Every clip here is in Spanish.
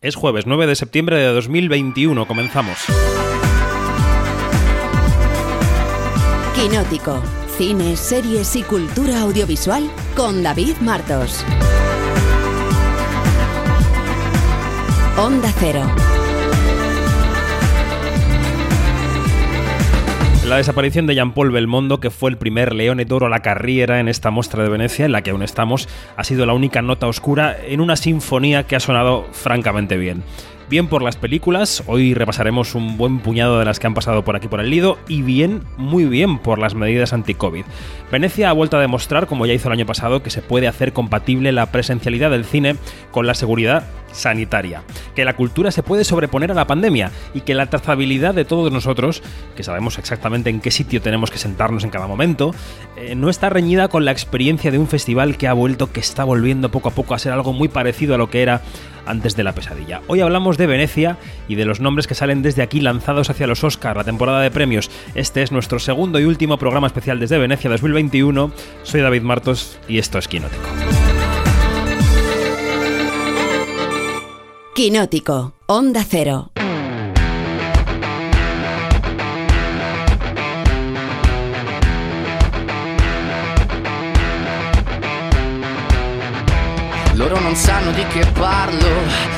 Es jueves 9 de septiembre de 2021. Comenzamos. Quinótico. Cine, series y cultura audiovisual con David Martos. Onda Cero. La desaparición de Jean-Paul Belmondo, que fue el primer Leone d'Oro a la carrera en esta muestra de Venecia, en la que aún estamos, ha sido la única nota oscura en una sinfonía que ha sonado francamente bien bien por las películas, hoy repasaremos un buen puñado de las que han pasado por aquí por el Lido, y bien, muy bien por las medidas anti-COVID. Venecia ha vuelto a demostrar, como ya hizo el año pasado, que se puede hacer compatible la presencialidad del cine con la seguridad sanitaria, que la cultura se puede sobreponer a la pandemia y que la trazabilidad de todos nosotros, que sabemos exactamente en qué sitio tenemos que sentarnos en cada momento, eh, no está reñida con la experiencia de un festival que ha vuelto, que está volviendo poco a poco a ser algo muy parecido a lo que era antes de la pesadilla. Hoy hablamos de Venecia y de los nombres que salen desde aquí lanzados hacia los Oscar, la temporada de premios. Este es nuestro segundo y último programa especial desde Venecia 2021. Soy David Martos y esto es Quinótico. Quinótico, Onda Cero. Loro non sanno di che parlo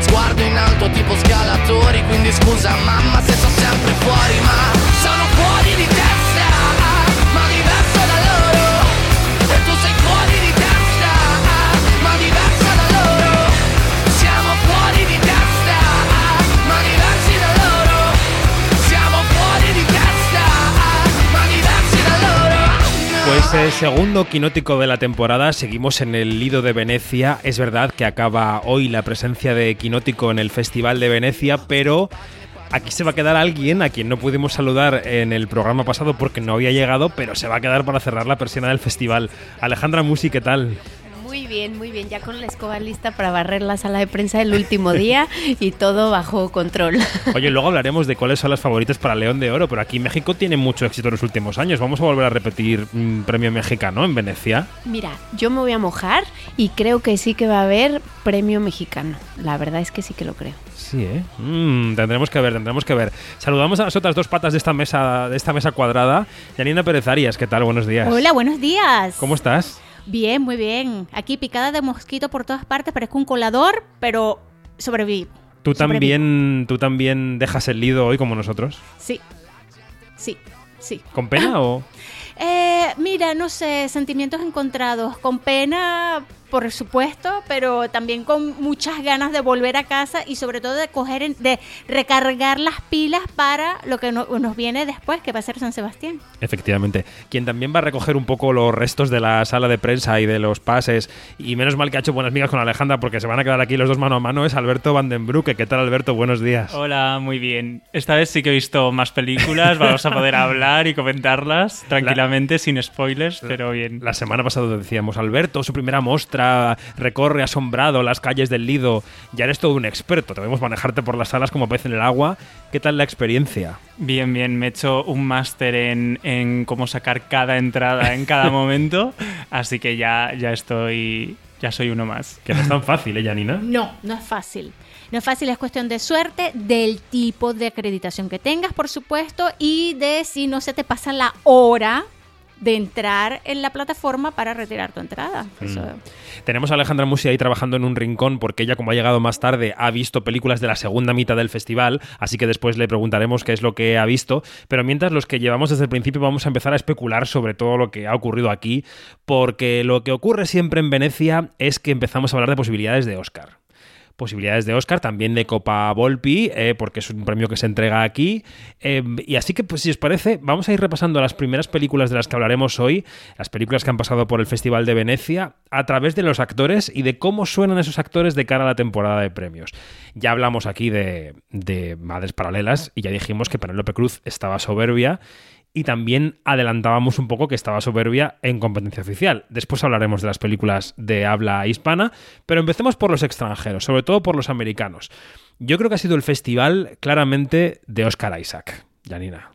Sguardo in alto tipo scalatori Quindi scusa mamma se sto sempre fuori Ma sono fuori di testa Pues eh, segundo quinótico de la temporada, seguimos en el Lido de Venecia. Es verdad que acaba hoy la presencia de quinótico en el Festival de Venecia, pero aquí se va a quedar alguien a quien no pudimos saludar en el programa pasado porque no había llegado, pero se va a quedar para cerrar la persiana del festival. Alejandra Musi, ¿qué tal? Muy bien, muy bien. Ya con la escoba lista para barrer la sala de prensa el último día y todo bajo control. Oye, luego hablaremos de cuáles son las favoritas para León de Oro, pero aquí México tiene mucho éxito en los últimos años. Vamos a volver a repetir un premio mexicano en Venecia. Mira, yo me voy a mojar y creo que sí que va a haber premio mexicano. La verdad es que sí que lo creo. Sí, ¿eh? Mm, tendremos que ver, tendremos que ver. Saludamos a las otras dos patas de esta mesa, de esta mesa cuadrada. Yanina Pérez Arias, ¿qué tal? Buenos días. Hola, buenos días. ¿Cómo estás? Bien, muy bien. Aquí picada de mosquito por todas partes, parezco un colador, pero sobreviví. ¿Tú Sobrevivo. también, ¿Tú también dejas el lido hoy como nosotros? Sí. Sí, sí. ¿Con pena o...? Eh, mira, no sé, sentimientos encontrados. Con pena, por supuesto, pero también con muchas ganas de volver a casa y sobre todo de coger, en- de recargar las pilas para lo que no- nos viene después, que va a ser San Sebastián. Efectivamente. Quien también va a recoger un poco los restos de la sala de prensa y de los pases, y menos mal que ha hecho buenas migas con Alejandra porque se van a quedar aquí los dos mano a mano, es Alberto Vandenbrucke. ¿Qué tal, Alberto? Buenos días. Hola, muy bien. Esta vez sí que he visto más películas, vamos a poder hablar y comentarlas tranquilamente, sin spoilers, pero bien. La semana pasada decíamos, Alberto, su primera recorre asombrado las calles del Lido. Ya eres todo un experto, te vemos manejarte por las salas como pez en el agua. ¿Qué tal la experiencia? Bien, bien, me he hecho un máster en, en cómo sacar cada entrada en cada momento, así que ya, ya estoy, ya soy uno más. Que no es tan fácil, ¿eh, Janina? No, no es fácil. No es fácil, es cuestión de suerte, del tipo de acreditación que tengas, por supuesto, y de si no se te pasa la hora de entrar en la plataforma para retirar tu entrada. Eso- Tenemos a Alejandra Musi ahí trabajando en un rincón porque ella, como ha llegado más tarde, ha visto películas de la segunda mitad del festival, así que después le preguntaremos qué es lo que ha visto. Pero mientras los que llevamos desde el principio vamos a empezar a especular sobre todo lo que ha ocurrido aquí, porque lo que ocurre siempre en Venecia es que empezamos a hablar de posibilidades de Oscar. Posibilidades de Oscar, también de Copa Volpi, eh, porque es un premio que se entrega aquí. Eh, y así que, pues si os parece, vamos a ir repasando las primeras películas de las que hablaremos hoy, las películas que han pasado por el Festival de Venecia, a través de los actores y de cómo suenan esos actores de cara a la temporada de premios. Ya hablamos aquí de, de Madres Paralelas y ya dijimos que Penélope Cruz estaba soberbia y también adelantábamos un poco que estaba soberbia en competencia oficial. Después hablaremos de las películas de habla hispana, pero empecemos por los extranjeros, sobre todo por los americanos. Yo creo que ha sido el festival claramente de Oscar Isaac, Janina.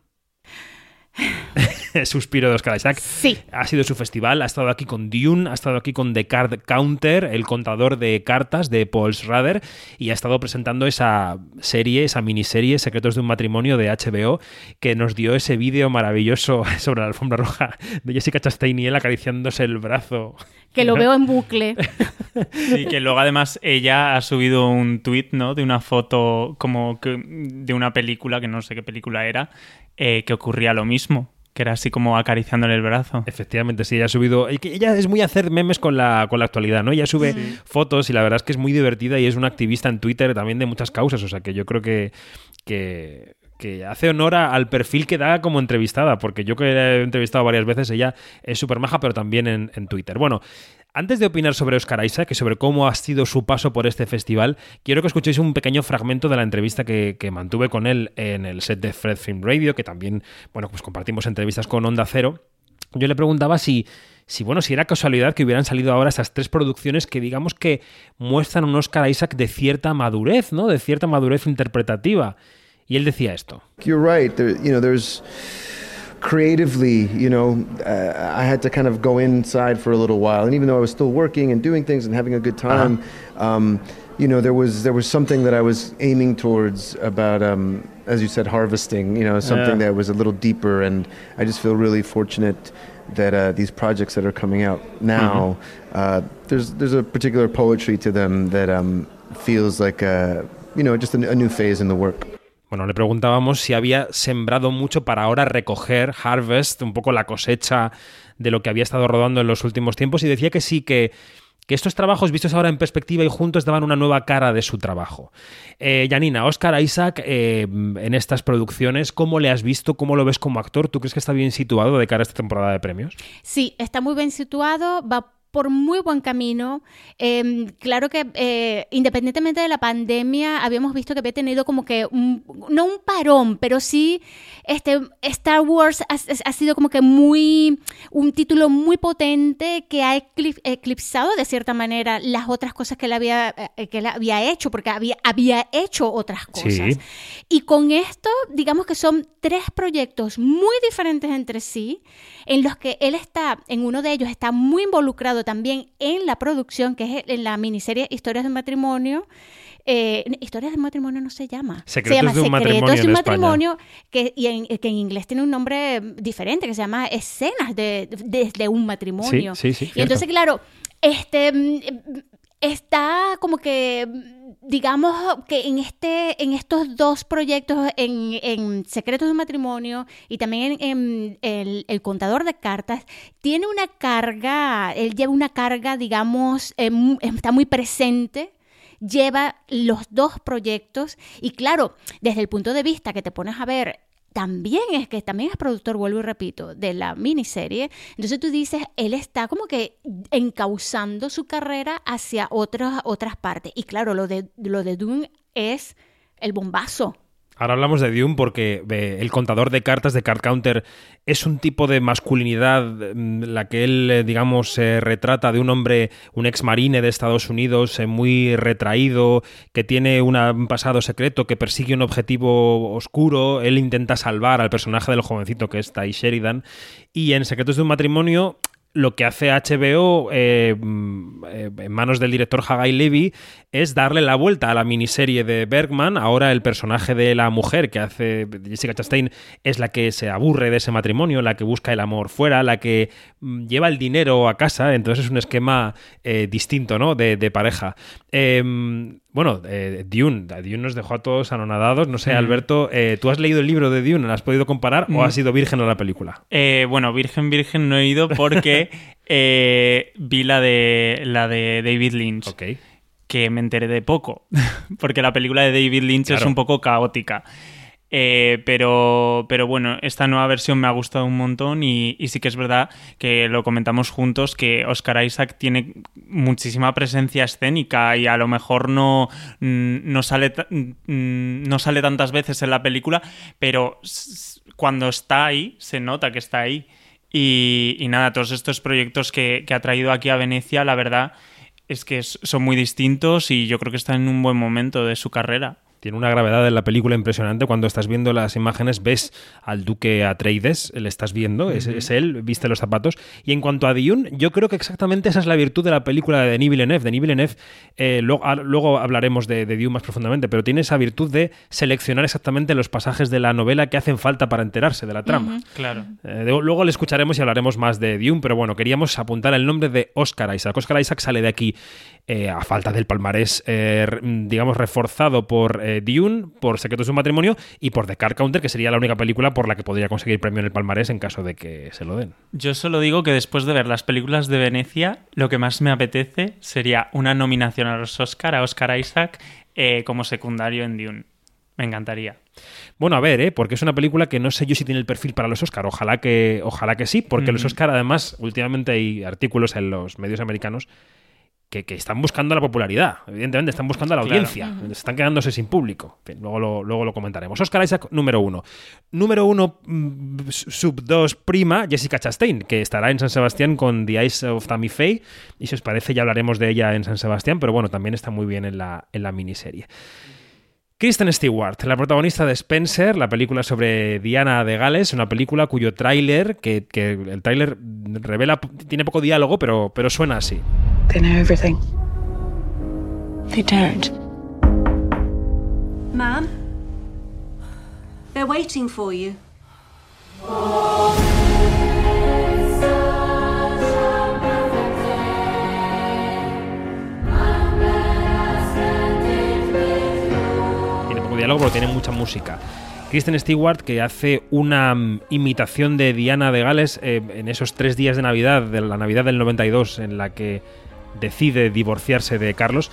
Suspiro de Oscar Isaac. Sí. Ha sido su festival, ha estado aquí con Dune, ha estado aquí con The Card Counter, el contador de cartas de Paul Schrader, y ha estado presentando esa serie, esa miniserie Secretos de un matrimonio de HBO, que nos dio ese vídeo maravilloso sobre la alfombra roja de Jessica Chastain y él acariciándose el brazo. Que lo veo en bucle. Sí, que luego además ella ha subido un tweet, ¿no? De una foto como que de una película, que no sé qué película era, eh, que ocurría lo mismo. Que era así como acariciándole el brazo. Efectivamente, sí, ella ha subido. Ella es muy hacer memes con la, con la actualidad, ¿no? Ella sube fotos y la verdad es que es muy divertida y es una activista en Twitter también de muchas causas. O sea que yo creo que. que que hace honor al perfil que da como entrevistada, porque yo que la he entrevistado varias veces, ella es súper maja, pero también en, Twitter. Bueno, antes de opinar sobre Oscar Isaac y sobre cómo ha sido su paso por este festival, quiero que escuchéis un pequeño fragmento de la entrevista que, que mantuve con él en el set de Fred Film Radio, que también, bueno, pues compartimos entrevistas con Onda Cero. Yo le preguntaba si, si, bueno, si era casualidad que hubieran salido ahora esas tres producciones que digamos que muestran un Oscar Isaac de cierta madurez, ¿no? De cierta madurez interpretativa. Y él decía esto. You're right. There, you know, there's creatively, you know, uh, I had to kind of go inside for a little while, and even though I was still working and doing things and having a good time, um, you know, there was there was something that I was aiming towards about, um, as you said, harvesting. You know, something Yeah. that was a little deeper, and I just feel really fortunate that uh, these projects that are coming out now, uh, there's there's a particular poetry to them that um, feels like a, you know, just a, a new phase in the work. Bueno, le preguntábamos si había sembrado mucho para ahora recoger Harvest, un poco la cosecha de lo que había estado rodando en los últimos tiempos, y decía que sí, que, que estos trabajos vistos ahora en perspectiva y juntos daban una nueva cara de su trabajo. Eh, Janina, Oscar Isaac, eh, en estas producciones, ¿cómo le has visto? ¿Cómo lo ves como actor? ¿Tú crees que está bien situado de cara a esta temporada de premios? Sí, está muy bien situado, va por muy buen camino. Eh, claro que eh, independientemente de la pandemia, habíamos visto que había tenido como que un, no un parón, pero sí este Star Wars ha, ha sido como que muy un título muy potente que ha eclip- eclipsado de cierta manera las otras cosas que él había eh, que él había hecho, porque había había hecho otras cosas. Sí. Y con esto, digamos que son tres proyectos muy diferentes entre sí, en los que él está, en uno de ellos está muy involucrado también en la producción, que es en la miniserie Historias de un matrimonio. Eh, Historias de un matrimonio no se llama. Secretos se llama de un matrimonio Secretos de en un matrimonio, que, y en, que en inglés tiene un nombre diferente, que se llama Escenas de, de- de un matrimonio. Sí, sí, sí, Y entonces, claro, este mm, está como que digamos que en este en estos dos proyectos en, en secretos de matrimonio y también en, el, contador de cartas tiene una carga él lleva una carga digamos eh, está muy presente lleva los dos proyectos y claro desde el punto de vista que te pones a ver también es que también es productor, vuelvo y repito, de la miniserie. Entonces tú dices, él está como que encauzando su carrera hacia otras, otras partes. Y claro, lo de, lo de Dune es el bombazo. Ahora hablamos de Dune porque el contador de cartas de Card Counter es un tipo de masculinidad mm, la que él, eh, digamos, eh, retrata de un hombre, un ex marine de Estados Unidos, eh, muy retraído, que tiene un pasado secreto, que persigue un objetivo oscuro. Él intenta salvar al personaje del jovencito que es Ty Sheridan. Y en Secretos de un matrimonio lo que hace HBO eh, mm, eh, en manos del director Hagai Levy es darle la vuelta a la miniserie de Bergman. Ahora el personaje de la mujer que hace Jessica Chastain es la que se aburre de ese matrimonio, la que busca el amor fuera, la que mm, lleva el dinero a casa. Entonces es un esquema eh, distinto ¿no? de, pareja. Eh, bueno, eh, Dune. Dune nos dejó a todos anonadados. No sé, Alberto, eh, ¿tú has leído el libro de Dune? ¿Lo has podido comparar o Mm. has sido virgen a la película? Eh, bueno, Virgen Virgen no he ido porque eh, vi la de la de David Lynch. Ok. que me enteré de poco, porque la película de David Lynch es un poco caótica. Eh, pero, pero bueno, esta nueva versión me ha gustado un montón y, sí que es verdad que lo comentamos juntos que Oscar Isaac tiene muchísima presencia escénica y a lo mejor no, mm, no, sale, mm, no sale tantas veces en la película, pero cuando está ahí se nota que está ahí. Y, nada, todos estos proyectos que, que ha traído aquí a Venecia, la verdad es que son muy distintos y yo creo que está en un buen momento de su carrera. Tiene una gravedad en la película impresionante. Cuando estás viendo las imágenes, ves al duque Atreides, le estás viendo, es, es él, viste los zapatos. Y en cuanto a Dune, yo creo que exactamente esa es la virtud de la película de Denis Villeneuve. Denis Villeneuve, eh, luego, ah, luego hablaremos de, de Dune más profundamente, pero tiene esa virtud de seleccionar exactamente los pasajes de la novela que hacen falta para enterarse de la trama. Claro. Eh, de- luego le escucharemos y hablaremos más de Dune, pero bueno, queríamos apuntar el nombre de Oscar Isaac. Oscar Isaac sale de aquí eh, a falta del palmarés, eh, digamos, reforzado por eh, Dune, por Secretos de un matrimonio y por The Car Counter, que sería la única película por la que podría conseguir premio en el palmarés en caso de que se lo den. Yo solo digo que después de ver las películas de Venecia, lo que más me apetece sería una nominación a los Oscar, a Oscar Isaac, eh, como secundario en Dune. Me encantaría. Bueno, a ver, ¿eh? porque es una película que no sé yo si tiene el perfil para los Oscar. Ojalá que, ojalá que sí, porque los Oscar, además, últimamente hay artículos en los medios americanos que, que están buscando la popularidad. Evidentemente, están buscando la Claro. audiencia. Están quedándose sin público. Luego, lo, luego lo comentaremos. Oscar Isaac, número uno. Número uno, mm, sub dos, prima, Jessica Chastain, que estará en San Sebastián con The Eyes of Tammy Faye. Y si os parece, ya hablaremos de ella en San Sebastián, pero bueno, también está muy bien en la, en la miniserie. Kristen Stewart, la protagonista de Spencer, la película sobre Diana de Gales, una película cuyo tráiler, que, que el tráiler revela, tiene poco diálogo, pero, pero suena así. They know everything. They don't. Ma'am? They're waiting for you. Tiene poco diálogo, pero tiene mucha música. Kristen Stewart, que hace una mm, imitación de Diana de Gales eh, en esos tres días de Navidad, de la Navidad del 92, en la que decide divorciarse de Carlos.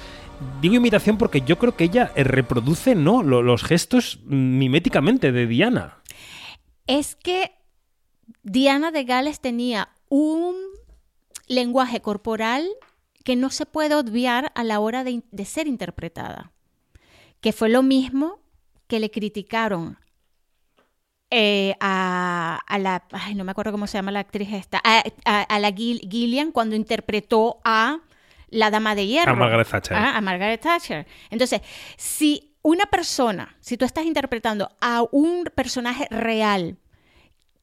Digo imitación porque yo creo que ella eh, reproduce no Lo- los gestos miméticamente de Diana. Es que Diana de Gales tenía un lenguaje corporal que no se puede obviar a la hora de, ser interpretada. Que fue lo mismo que le criticaron eh, a, a la, ay, no me acuerdo cómo se llama la actriz esta, a, la Gil- Gillian cuando interpretó a la Dama de Hierro. A Margaret Thatcher. Ah, a Margaret Thatcher. Entonces, si una persona, si tú estás interpretando a un personaje real,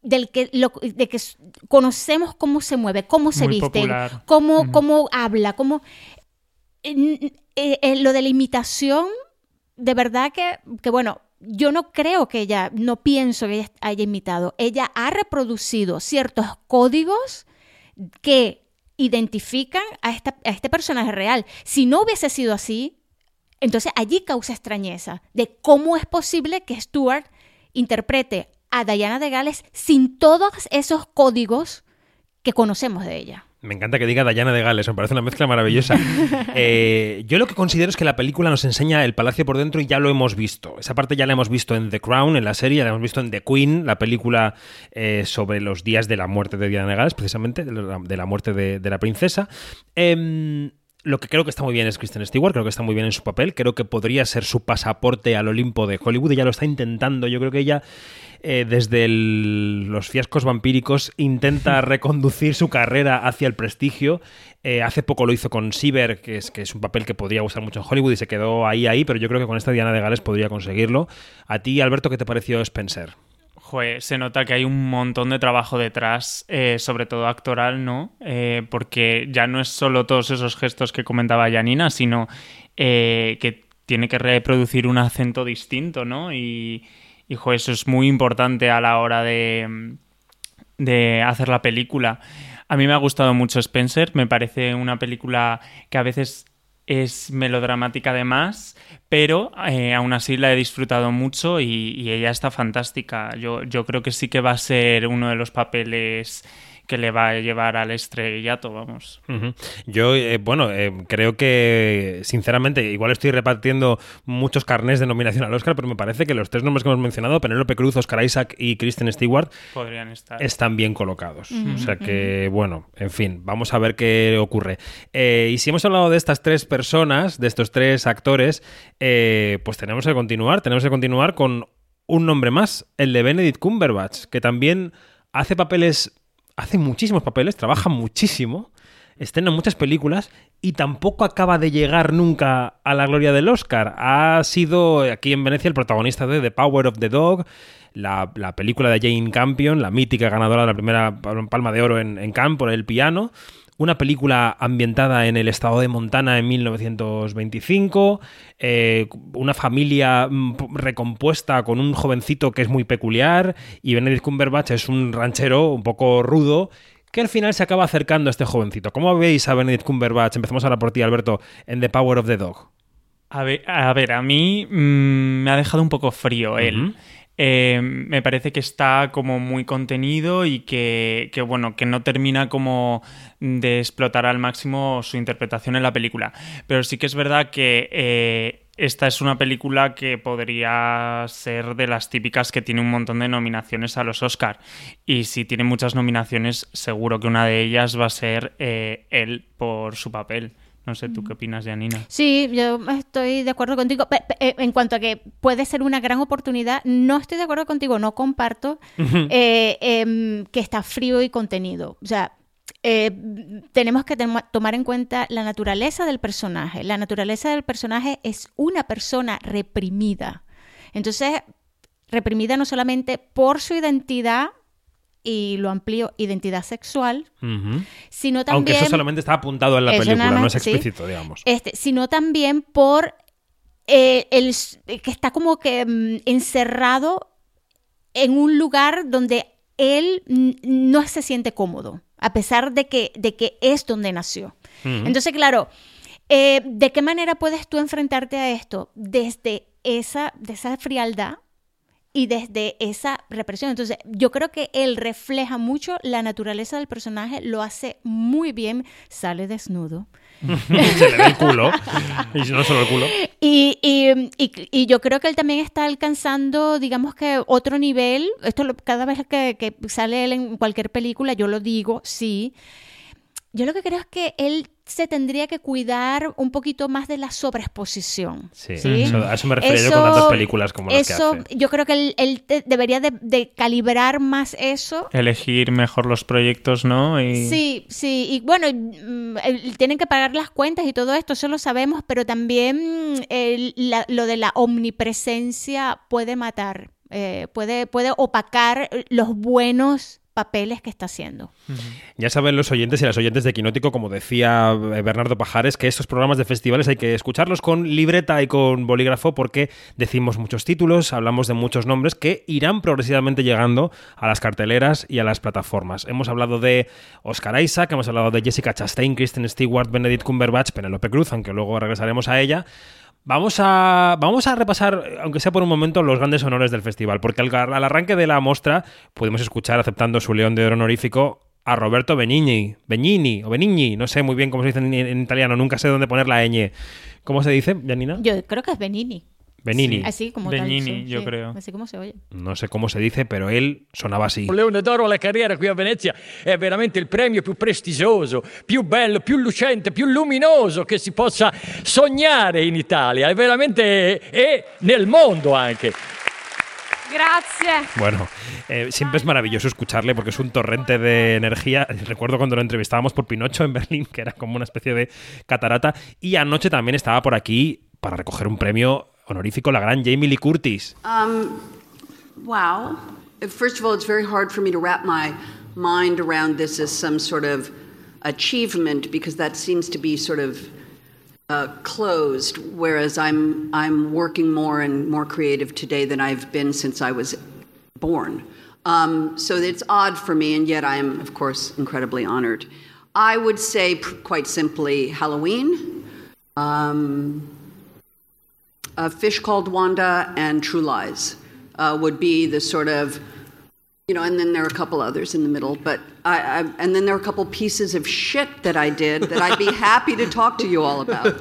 del que, lo- de que conocemos cómo se mueve, cómo se Muy viste, popular. cómo, cómo habla, cómo... eh, eh, lo de la imitación, de verdad que, que, bueno, yo no creo que ella, no pienso que ella haya imitado. Ella ha reproducido ciertos códigos que identifican a, esta- a este personaje real. Si no hubiese sido así, entonces allí causa extrañeza de cómo es posible que Stuart interprete a Diana de Gales sin todos esos códigos que conocemos de ella. Me encanta que diga Diana de Gales, me parece una mezcla maravillosa. Eh, yo lo que considero es que la película nos enseña el palacio por dentro y ya lo hemos visto. Esa parte ya la hemos visto en The Crown, en la serie, la hemos visto en The Queen, la película eh, sobre los días de la muerte de Diana de Gales, precisamente, de la, de la muerte de, de la princesa. Em, lo que creo que está muy bien es Kristen Stewart, creo que está muy bien en su papel, creo que podría ser su pasaporte al Olimpo de Hollywood, ella lo está intentando, yo creo que ella eh, desde el- los fiascos vampíricos intenta reconducir su carrera hacia el prestigio. Eh, hace poco lo hizo con Sieber, que es, que es un papel que podría gustar mucho en Hollywood y se quedó ahí, ahí, pero yo creo que con esta Diana de Gales podría conseguirlo. A ti, Alberto, ¿qué te pareció Spencer? Joder, se nota que hay un montón de trabajo detrás, eh, sobre todo actoral, ¿no? Eh, porque ya no es solo todos esos gestos que comentaba Janina, sino eh, que tiene que reproducir un acento distinto, ¿no? Y, joder, eso es muy importante a la hora de, de hacer la película. A mí me ha gustado mucho Spencer, me parece una película que a veces es melodramática además, pero eh, aún así la he disfrutado mucho y, y ella está fantástica. Yo, yo creo que sí que va a ser uno de los papeles que le va a llevar al estrellato, vamos. Yo, eh, bueno, eh, creo que, sinceramente, igual estoy repartiendo muchos carnés de nominación al Oscar, pero me parece que los tres nombres que hemos mencionado, Penélope Cruz, Oscar Isaac y Kristen Stewart, Podrían estar. están bien colocados. O sea que, bueno, en fin, vamos a ver qué ocurre. Eh, y si hemos hablado de estas tres personas, de estos tres actores, eh, pues tenemos que continuar, tenemos que continuar con un nombre más, el de Benedict Cumberbatch, que también hace papeles, hace muchísimos papeles, trabaja muchísimo, estrena muchas películas y tampoco acaba de llegar nunca a la gloria del Oscar. Ha sido aquí en Venecia el protagonista de The Power of the Dog, la, la película de Jane Campion, la mítica ganadora de la primera Palma de Oro en, en Cannes por El Piano. Una película ambientada en el estado de Montana en 1925. eh, una familia mm, recompuesta con un jovencito que es muy peculiar. Y Benedict Cumberbatch es un ranchero un poco rudo que al final se acaba acercando a este jovencito. ¿Cómo veis a Benedict Cumberbatch? Empezamos ahora por ti, Alberto, en The Power of the Dog. A ver, a, ver, a mí mm, me ha dejado un poco frío él. Eh, me parece que está como muy contenido y que, bueno, que no termina como de explotar al máximo su interpretación en la película. Pero sí que es verdad que eh, esta es una película que podría ser de las típicas que tiene un montón de nominaciones a los Oscar. Y si tiene muchas nominaciones, seguro que una de ellas va a ser eh, él por su papel. No sé, ¿tú qué opinas, Janina? Sí, yo estoy de acuerdo contigo. Eh, En cuanto a que puede ser una gran oportunidad, no estoy de acuerdo contigo, no comparto eh, em, que está frío y contenido. O sea, eh, tenemos que tomar en cuenta la naturaleza del personaje. La naturaleza del personaje es una persona reprimida. Entonces, reprimida no solamente por su identidad, y lo amplío, identidad sexual, sino Aunque también... eso solamente está apuntado en la película, no es sí. explícito, digamos. Este, sino también por eh, el que está como que mm, encerrado en un lugar donde él no se siente cómodo, a pesar de que, de que es donde nació. Entonces, claro, eh, ¿de qué manera puedes tú enfrentarte a esto? Desde esa, de esa frialdad y desde esa represión. Entonces, yo creo que él refleja mucho la naturaleza del personaje, lo hace muy bien, sale desnudo. Se le ve el culo. Y no solo el culo. Y, y- y- y yo creo que él también está alcanzando, digamos que otro nivel. Esto lo- cada vez que, que sale él en cualquier película, yo lo digo, sí. Yo lo que creo es que él se tendría que cuidar un poquito más de la sobreexposición. Sí, ¿sí? eso- a eso me refería yo con tantas películas como las que eso, hace. Yo creo que él, él te- debería de, de calibrar más eso. Elegir mejor los proyectos, ¿no? Y... Sí, sí, y bueno, mm, tienen que pagar las cuentas y todo esto, eso lo sabemos, pero también mm, el- la- lo de la omnipresencia puede matar, eh, puede, puede opacar los buenos papeles que está haciendo. Ya saben los oyentes y las oyentes de Quinótico, como decía eh, Bernardo Pajares, que estos programas de festivales hay que escucharlos con libreta y con bolígrafo porque decimos muchos títulos, hablamos de muchos nombres que irán progresivamente llegando a las carteleras y a las plataformas. Hemos hablado de Oscar Isaac, hemos hablado de Jessica Chastain, Kristen Stewart, Benedict Cumberbatch, Penelope Cruz, aunque luego regresaremos a ella. Vamos a, vamos a repasar, aunque sea por un momento, los grandes honores del festival, porque al, al arranque de la muestra pudimos escuchar, aceptando su león de oro honorífico, a Roberto Benigni, Benigni o Benigni, no sé muy bien cómo se dice en, en italiano, nunca sé dónde poner la ñ. ¿Cómo se dice, Janina? Yo creo que es Benini. Benini. Así como Benigni, tal. sí, yo sí, creo. Así como se oye. No sé cómo se dice, pero él sonaba así. Leone d'oro alla carriera qui a Venezia è veramente il premio più prestigioso, più bello, più lucente, più luminoso che si possa sognare in Italia, è veramente e nel mondo anche. Grazie. Bueno, eh, siempre es maravilloso escucharle porque es un torrente de energía. Recuerdo cuando lo entrevistábamos por Pinocho en Berlín, que era como una especie de catarata. Y anoche también estaba por aquí para recoger un premio honorífico la gran Jamie Lee Curtis. Um, wow. First of all, it's very hard for me to wrap my mind around this as some sort of achievement because that seems to be sort of uh, closed, whereas I'm, I'm working more and more creative today than I've been since I was born. Um, so it's odd for me, and yet I am, of course, incredibly honored. I would say, quite simply, Halloween. Um, a Fish Called Wanda and True Lies uh, would be the sort of You know, and then there are a couple others in the middle, but I, I and then there are a couple pieces of shit that I did that I'd be happy to talk to you all about.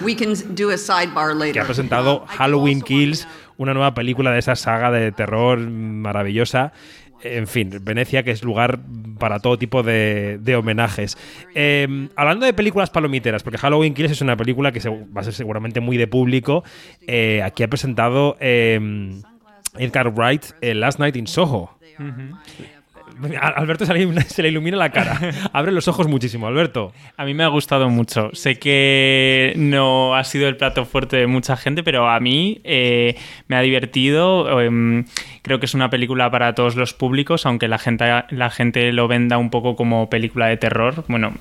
We can do a sidebar que later. ha presentado Halloween Kills, una nueva película de esa saga de terror maravillosa. En fin, Venecia, que es lugar para todo tipo de, homenajes. Eh, hablando de películas palomiteras, porque Halloween Kills es una película que se- va a ser seguramente muy de público, eh, aquí ha presentado eh, Edgar Wright eh, Last Night in Soho. Alberto se le, se le ilumina la cara. Abre los ojos muchísimo, Alberto. A mí me ha gustado mucho. Sé que no ha sido el plato fuerte de mucha gente, pero a mí eh, me ha divertido. Em, creo que es una película para todos los públicos, aunque la gente, la gente lo venda un poco como película de terror. Bueno,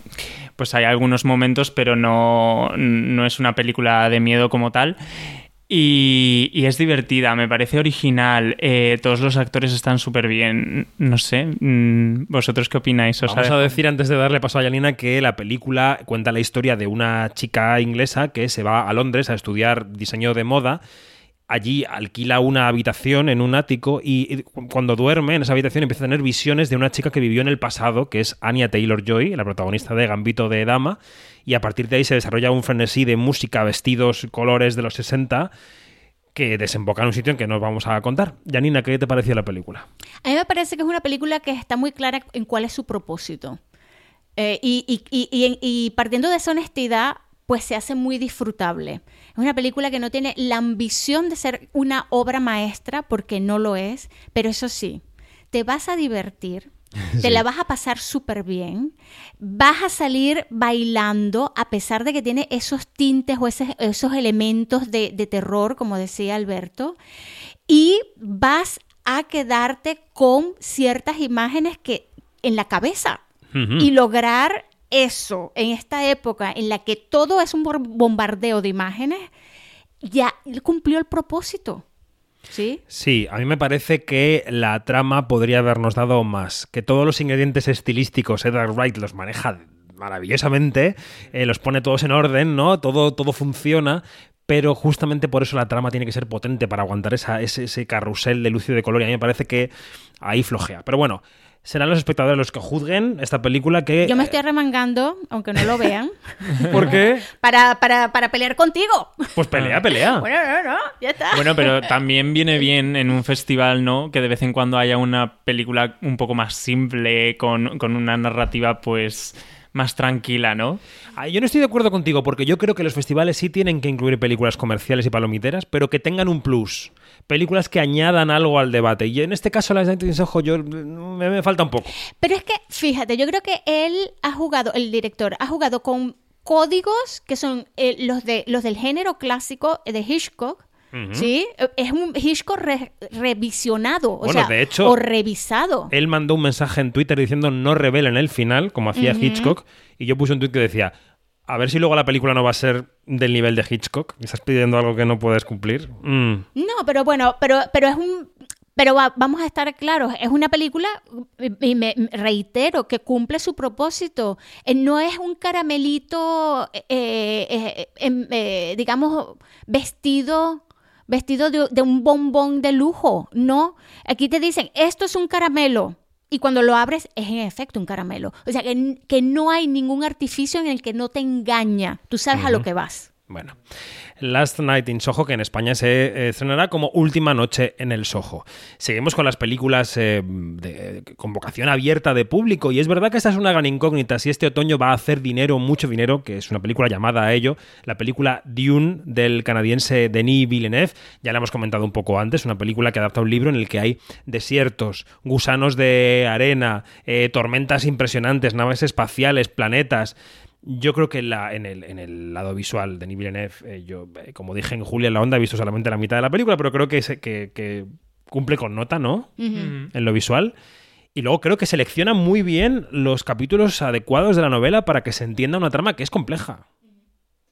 pues hay algunos momentos, pero no, no es una película de miedo como tal. Y, es divertida, me parece original. eh, todos los actores están súper bien. No sé, mm, ¿vosotros qué opináis? ¿Os Vamos a decir antes de darle paso a Yanina que la película cuenta la historia de una chica inglesa que se va a Londres a estudiar diseño de moda. Allí alquila una habitación en un ático y y cu- cuando duerme en esa habitación empieza a tener visiones de una chica que vivió en el pasado, que es Anya Taylor Joy, la protagonista de Gambito de Dama, y a partir de ahí se desarrolla un frenesí de música, vestidos, colores de los 60 que desemboca en un sitio en que nos vamos a contar. Yanina, ¿qué te pareció la película? A mí me parece que es una película que está muy clara en cuál es su propósito. Eh, y- y- y partiendo de esa honestidad, pues se hace muy disfrutable. Es una película que no tiene la ambición de ser una obra maestra, porque no lo es, pero eso sí, te vas a divertir. Te la vas a pasar súper bien. Vas a salir bailando a pesar de que tiene esos tintes o esos, esos elementos de, de terror, como decía Alberto. Y vas a quedarte con ciertas imágenes que en la cabeza. Y lograr eso en esta época en la que todo es un bombardeo de imágenes, ya cumplió el propósito. ¿Sí? Sí, a mí me parece que la trama podría habernos dado más. Que todos los ingredientes estilísticos Edgar Wright los maneja maravillosamente, eh, los pone todos en orden, ¿no? Todo, todo funciona. Pero justamente por eso la trama tiene que ser potente para aguantar ese, ese carrusel de luz y de color. Y a mí me parece que ahí flojea. Pero bueno, serán los espectadores los que juzguen esta película que. Yo me estoy remangando, aunque no lo vean, ¿Por qué? para, para, para pelear contigo. Pues pelea, pelea. Bueno, no, no, ya está. Bueno, pero también viene bien en un festival, ¿no? Que de vez en cuando haya una película un poco más simple, con, con una narrativa, pues, más tranquila, ¿no? Ah, Yo no estoy de acuerdo contigo, porque yo creo que los festivales sí tienen que incluir películas comerciales y palomiteras, pero que tengan un plus. Películas que añadan algo al debate. Y en este caso, las de Ojo, yo me, me falta un poco. Pero es que, fíjate, yo creo que él ha jugado, el director, ha jugado con códigos que son eh, los, de, los del género clásico de Hitchcock. ¿Sí? Es un Hitchcock re- revisionado, o Bueno, sea, de hecho, o revisado. Él mandó un mensaje en Twitter diciendo no revelen el final, como hacía. Hitchcock, y yo puse un tweet que decía, a ver si luego la película no va a ser del nivel de Hitchcock. ¿Estás pidiendo algo que no puedes cumplir? Mm. No, pero bueno, pero, pero es un. Pero va- vamos a estar claros, es una película, y me reitero, que cumple su propósito. Eh, No es un caramelito, eh, eh, em, eh, digamos, vestido, vestido de, de un bombón de lujo. No, aquí te dicen, esto es un caramelo. Y cuando lo abres, es en efecto un caramelo. O sea, que, que no hay ningún artificio en el que no te engaña. Tú sabes a lo que vas. Bueno, Last Night in Soho, que en España se eh, estrenará como Última Noche en el Soho. Seguimos con las películas eh, de convocación abierta de público y es verdad que esta es una gran incógnita. Si este otoño va a hacer dinero, mucho dinero, que es una película llamada a ello, la película Dune del canadiense Denis Villeneuve, ya la hemos comentado un poco antes, una película que adapta un libro en el que hay desiertos, gusanos de arena, eh, tormentas impresionantes, naves espaciales, planetas. Yo creo que en, la- en el, en el lado visual de Denis Villeneuve, eh, yo, eh, como dije en Julia en la Onda, he visto solamente la mitad de la película, pero creo que, se- que, que cumple con nota, ¿no? En lo visual. Y luego creo que selecciona muy bien los capítulos adecuados de la novela para que se entienda una trama que es compleja.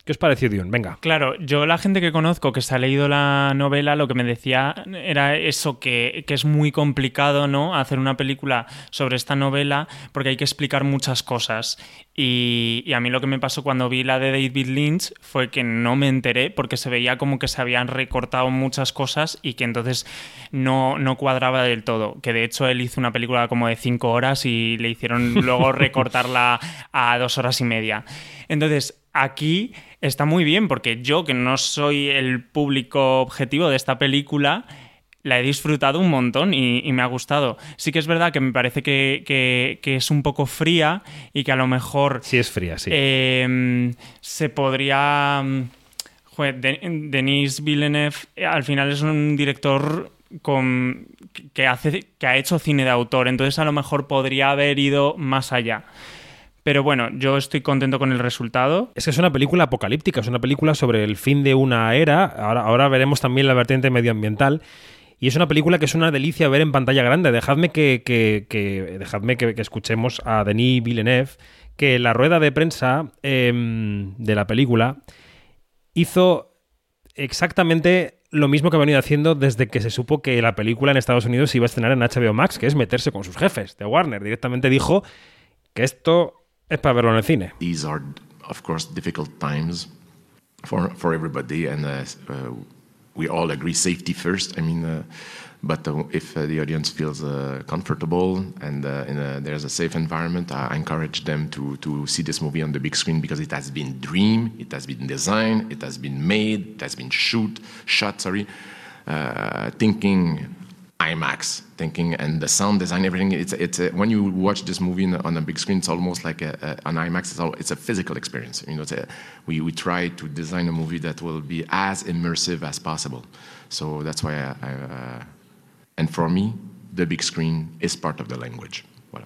¿Qué os pareció Dune? Venga. Claro, yo la gente que conozco que se ha leído la novela, lo que me decía era eso, que, que, es muy complicado, ¿no? Hacer una película sobre esta novela porque hay que explicar muchas cosas. Y, y, a mí lo que me pasó cuando vi la de David Lynch fue que no me enteré porque se veía como que se habían recortado muchas cosas y que entonces no, no cuadraba del todo. Que de hecho él hizo una película como de cinco horas y le hicieron luego recortarla a dos horas y media. Entonces, aquí está muy bien porque yo, que no soy el público objetivo de esta película, la he disfrutado un montón y, y, me ha gustado. Sí que es verdad que me parece que, que, que, es un poco fría y que a lo mejor... Sí, es fría, sí. Eh, se podría... Joder, Denis Villeneuve al final es un director con, que, hace, que ha hecho cine de autor, entonces a lo mejor podría haber ido más allá. Pero bueno, yo estoy contento con el resultado. Es que es una película apocalíptica, es una película sobre el fin de una era. Ahora, veremos también la vertiente medioambiental. Y es una película que es una delicia ver en pantalla grande. Dejadme que, dejadme que, escuchemos a Denis Villeneuve, que la rueda de prensa eh, de la película hizo exactamente lo mismo que ha venido haciendo desde que se supo que la película en Estados Unidos se iba a estrenar en HBO Max, que es meterse con sus jefes de Warner. Directamente dijo que esto These are, of course, difficult times for, for everybody, and uh, uh, we all agree safety first. I mean, uh, but if the audience feels comfortable and a, there's a safe environment, I encourage them to, to see this movie on the big screen because it has been dreamed, it has been designed, it has been made, it has been shoot, shot, sorry, thinking IMAX thinking and the sound design, everything. It's it's a, when you watch this movie on a big screen, it's almost like a, a, an IMAX. It's, all, it's a physical experience. You know, a, we we try to design a movie that will be as immersive as possible. So that's why I, I uh, and for me, the big screen is part of the language. Voilà.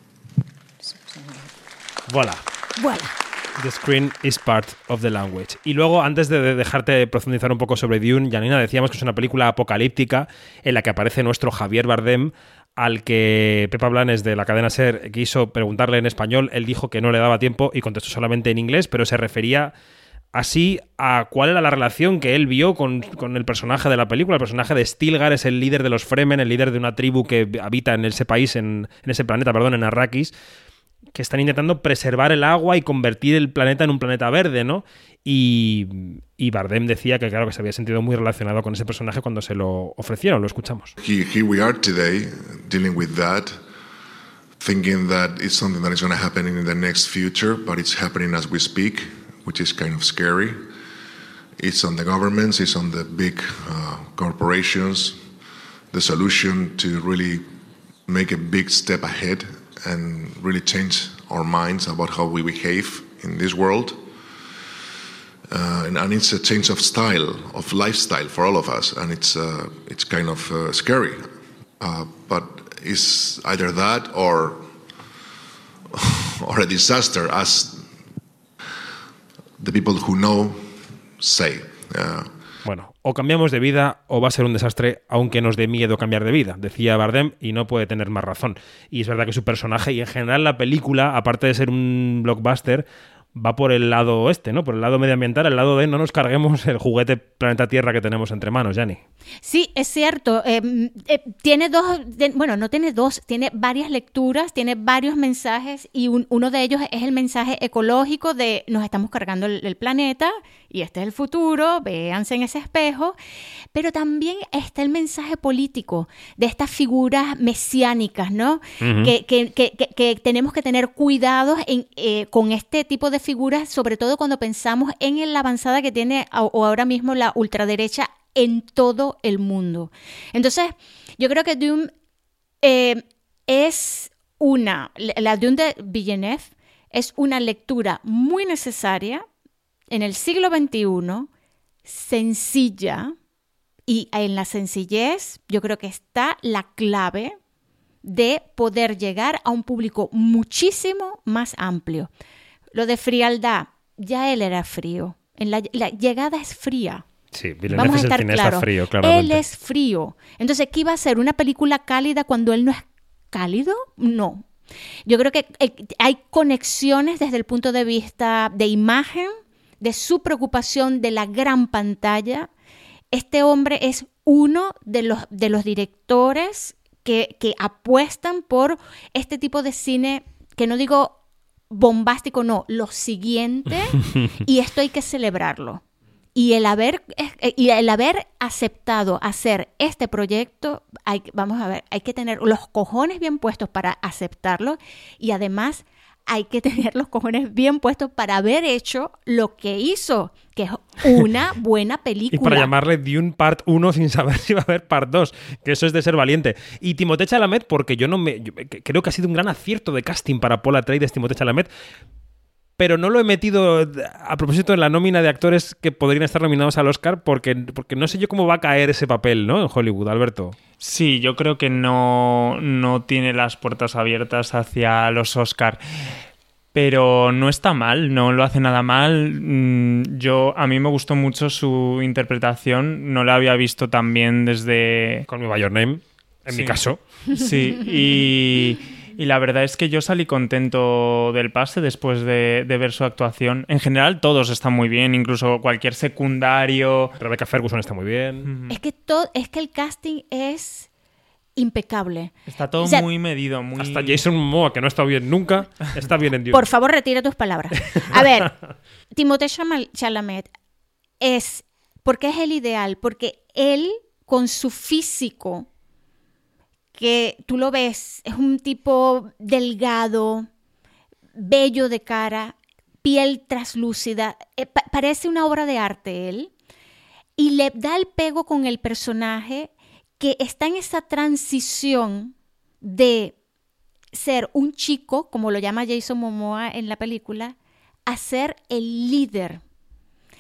Voilà. Voilà. The screen is part of the language. Y luego, antes de dejarte profundizar un poco sobre Dune, Janina, decíamos que es una película apocalíptica en la que aparece nuestro Javier Bardem, al que Pepa Blanes de la cadena Ser quiso preguntarle en español. Él dijo que no le daba tiempo y contestó solamente en inglés, pero se refería así a cuál era la relación que él vio con, con, el personaje de la película. El personaje de Stilgar es el líder de los Fremen, el líder de una tribu que habita en ese país, en, en ese planeta, perdón, en Arrakis que están intentando preservar el agua y convertir el planeta en un planeta verde, ¿no? Y, y, Bardem decía que claro que se había sentido muy relacionado con ese personaje cuando se lo ofrecieron, lo escuchamos. Here, we are today dealing with that, thinking that it's something that is going to happen in the next future, but it's happening as we speak, which is kind of scary. It's on the governments, it's on the big uh, corporations. The solution to really make a big step ahead and really change our minds about how we behave in this world. Uh, and, and, it's a change of style, of lifestyle for all of us, and it's uh, it's kind of uh, scary. but it's either that or or a disaster, as the people who know say. Bueno, o cambiamos de vida o va a ser un desastre, aunque nos dé miedo cambiar de vida, decía Bardem, y no puede tener más razón. Y es verdad que su personaje y en general la película, aparte de ser un blockbuster, va por el lado este, ¿no? Por el lado medioambiental, el lado de no nos carguemos el juguete planeta Tierra que tenemos entre manos, Yanni. Sí, es cierto. Eh, eh, tiene dos, bueno, no tiene dos, tiene varias lecturas, tiene varios mensajes y un, uno de ellos es el mensaje ecológico de nos estamos cargando el, planeta y este es el futuro, véanse en ese espejo, pero también está el mensaje político de estas figuras mesiánicas, ¿no? Uh -huh. que, que, que, que, tenemos que tener cuidado en, eh, con este tipo de figuras, sobre todo cuando pensamos en la avanzada que tiene o ahora mismo la ultraderecha en todo el mundo. Entonces, yo creo que Dune eh, es una, la Dune de Villeneuve es una lectura muy necesaria en el siglo XXI, sencilla, y en la sencillez yo creo que está la clave de poder llegar a un público muchísimo más amplio. Lo de frialdad, ya él era frío. En la, la llegada es fría. Sí, Vamos a estar claro. Frío, él es frío. Entonces, ¿qué iba a ser? ¿Una película cálida cuando él no es cálido? No. Yo creo que hay conexiones desde el punto de vista de imagen, de su preocupación de la gran pantalla. Este hombre es uno de los, de los directores que, que apuestan por este tipo de cine, que no digo bombástico, no, lo siguiente, y esto hay que celebrarlo. Y el haber, eh, y el haber aceptado hacer este proyecto, hay, vamos a ver, hay que tener los cojones bien puestos para aceptarlo y además hay que tener los cojones bien puestos para haber hecho lo que hizo, que es una buena película. Y para llamarle Dune Part 1 sin saber si va a haber Part 2, que eso es de ser valiente. Y Timothée Chalamet, porque yo no me... yo creo que ha sido un gran acierto de casting para Paul Atreides, Timothée Chalamet, pero no lo he metido a propósito en la nómina de actores que podrían estar nominados al Oscar porque, porque no sé yo cómo va a caer ese papel, ¿no? En Hollywood, Alberto. Sí, yo creo que no, no tiene las puertas abiertas hacia los Oscar. Pero no está mal, no lo hace nada mal. Mm, Yo, a mí me gustó mucho su interpretación. No la había visto tan bien desde. Con mi Your Name, en mi caso. Sí, y, y la verdad es que yo salí contento del pase después de, de ver su actuación. En general, todos están muy bien, incluso cualquier secundario. Rebecca Ferguson está muy bien. Es que todo, es que el casting es impecable. Está todo O sea, muy medido, muy. Hasta Jason Momoa, que no ha estado bien nunca, está bien en Dune. Por favor, retira tus palabras. A ver, Timothée Chalamet es, ¿por qué es el ideal? Porque él, con su físico, que tú lo ves, es un tipo delgado, bello de cara, piel traslúcida, eh, pa- parece una obra de arte él, y le da el pego con el personaje que está en esa transición de ser un chico, como lo llama Jason Momoa en la película, a ser el líder.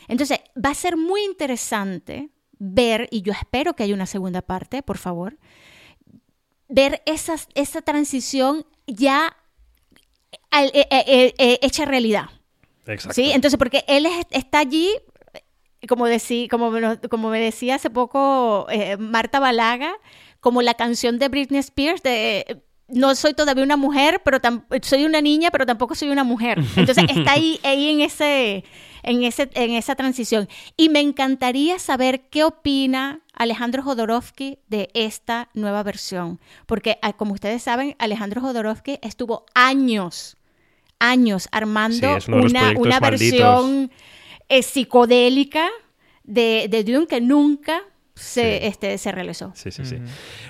Entonces, va a ser muy interesante ver, y yo espero que haya una segunda parte, por favor, ver esas, esa transición ya al- eh, eh, eh, hecha realidad. Exacto. ¿Sí? Entonces, porque él es- está allí, como, decí- como, como me decía hace poco Marta Balaga, como la canción de Britney Spears de no soy todavía una mujer, pero soy una niña, pero tampoco soy una mujer. Entonces está ahí, ahí en ese, en ese, en esa transición. Y me encantaría saber qué opina Alejandro Jodorowsky de esta nueva versión. Porque, ah, como ustedes saben, Alejandro Jodorowsky estuvo años, años armando Sí, una, una versión eh, psicodélica de, de Dune que nunca se, este, se realizó. Sí, sí, sí.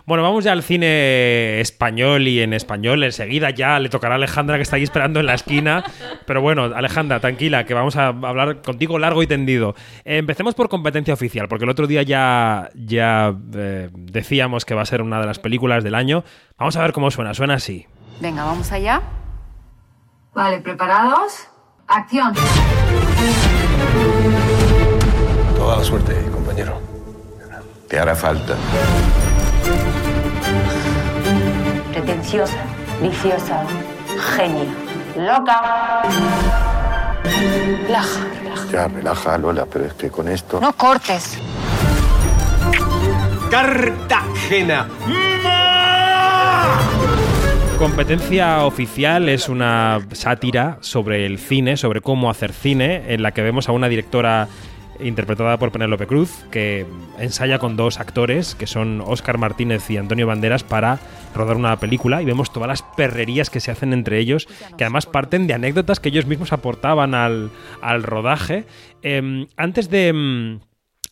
Bueno, vamos ya al cine español y en español. Enseguida ya le tocará a Alejandra que está ahí esperando en la esquina. Pero bueno, Alejandra, tranquila, que vamos a hablar contigo largo y tendido. Eh, empecemos por competencia oficial, porque el otro día ya, ya eh, decíamos que va a ser una de las películas del año. Vamos a ver cómo suena. Suena así. Venga, vamos allá. Vale, ¿preparados? Acción. Toda la suerte, compañero. Te hará falta. Pretenciosa, viciosa, genia, loca. Relaja, relaja. Ya, relaja, Lola, pero es que con esto... No cortes. Cartagena. Competencia oficial es una sátira sobre el cine, sobre cómo hacer cine, en la que vemos a una directora interpretada por Penélope Cruz, que ensaya con dos actores, que son Óscar Martínez y Antonio Banderas, para rodar una película y vemos todas las perrerías que se hacen entre ellos, que además parten de anécdotas que ellos mismos aportaban al, al rodaje. Em, antes de... em,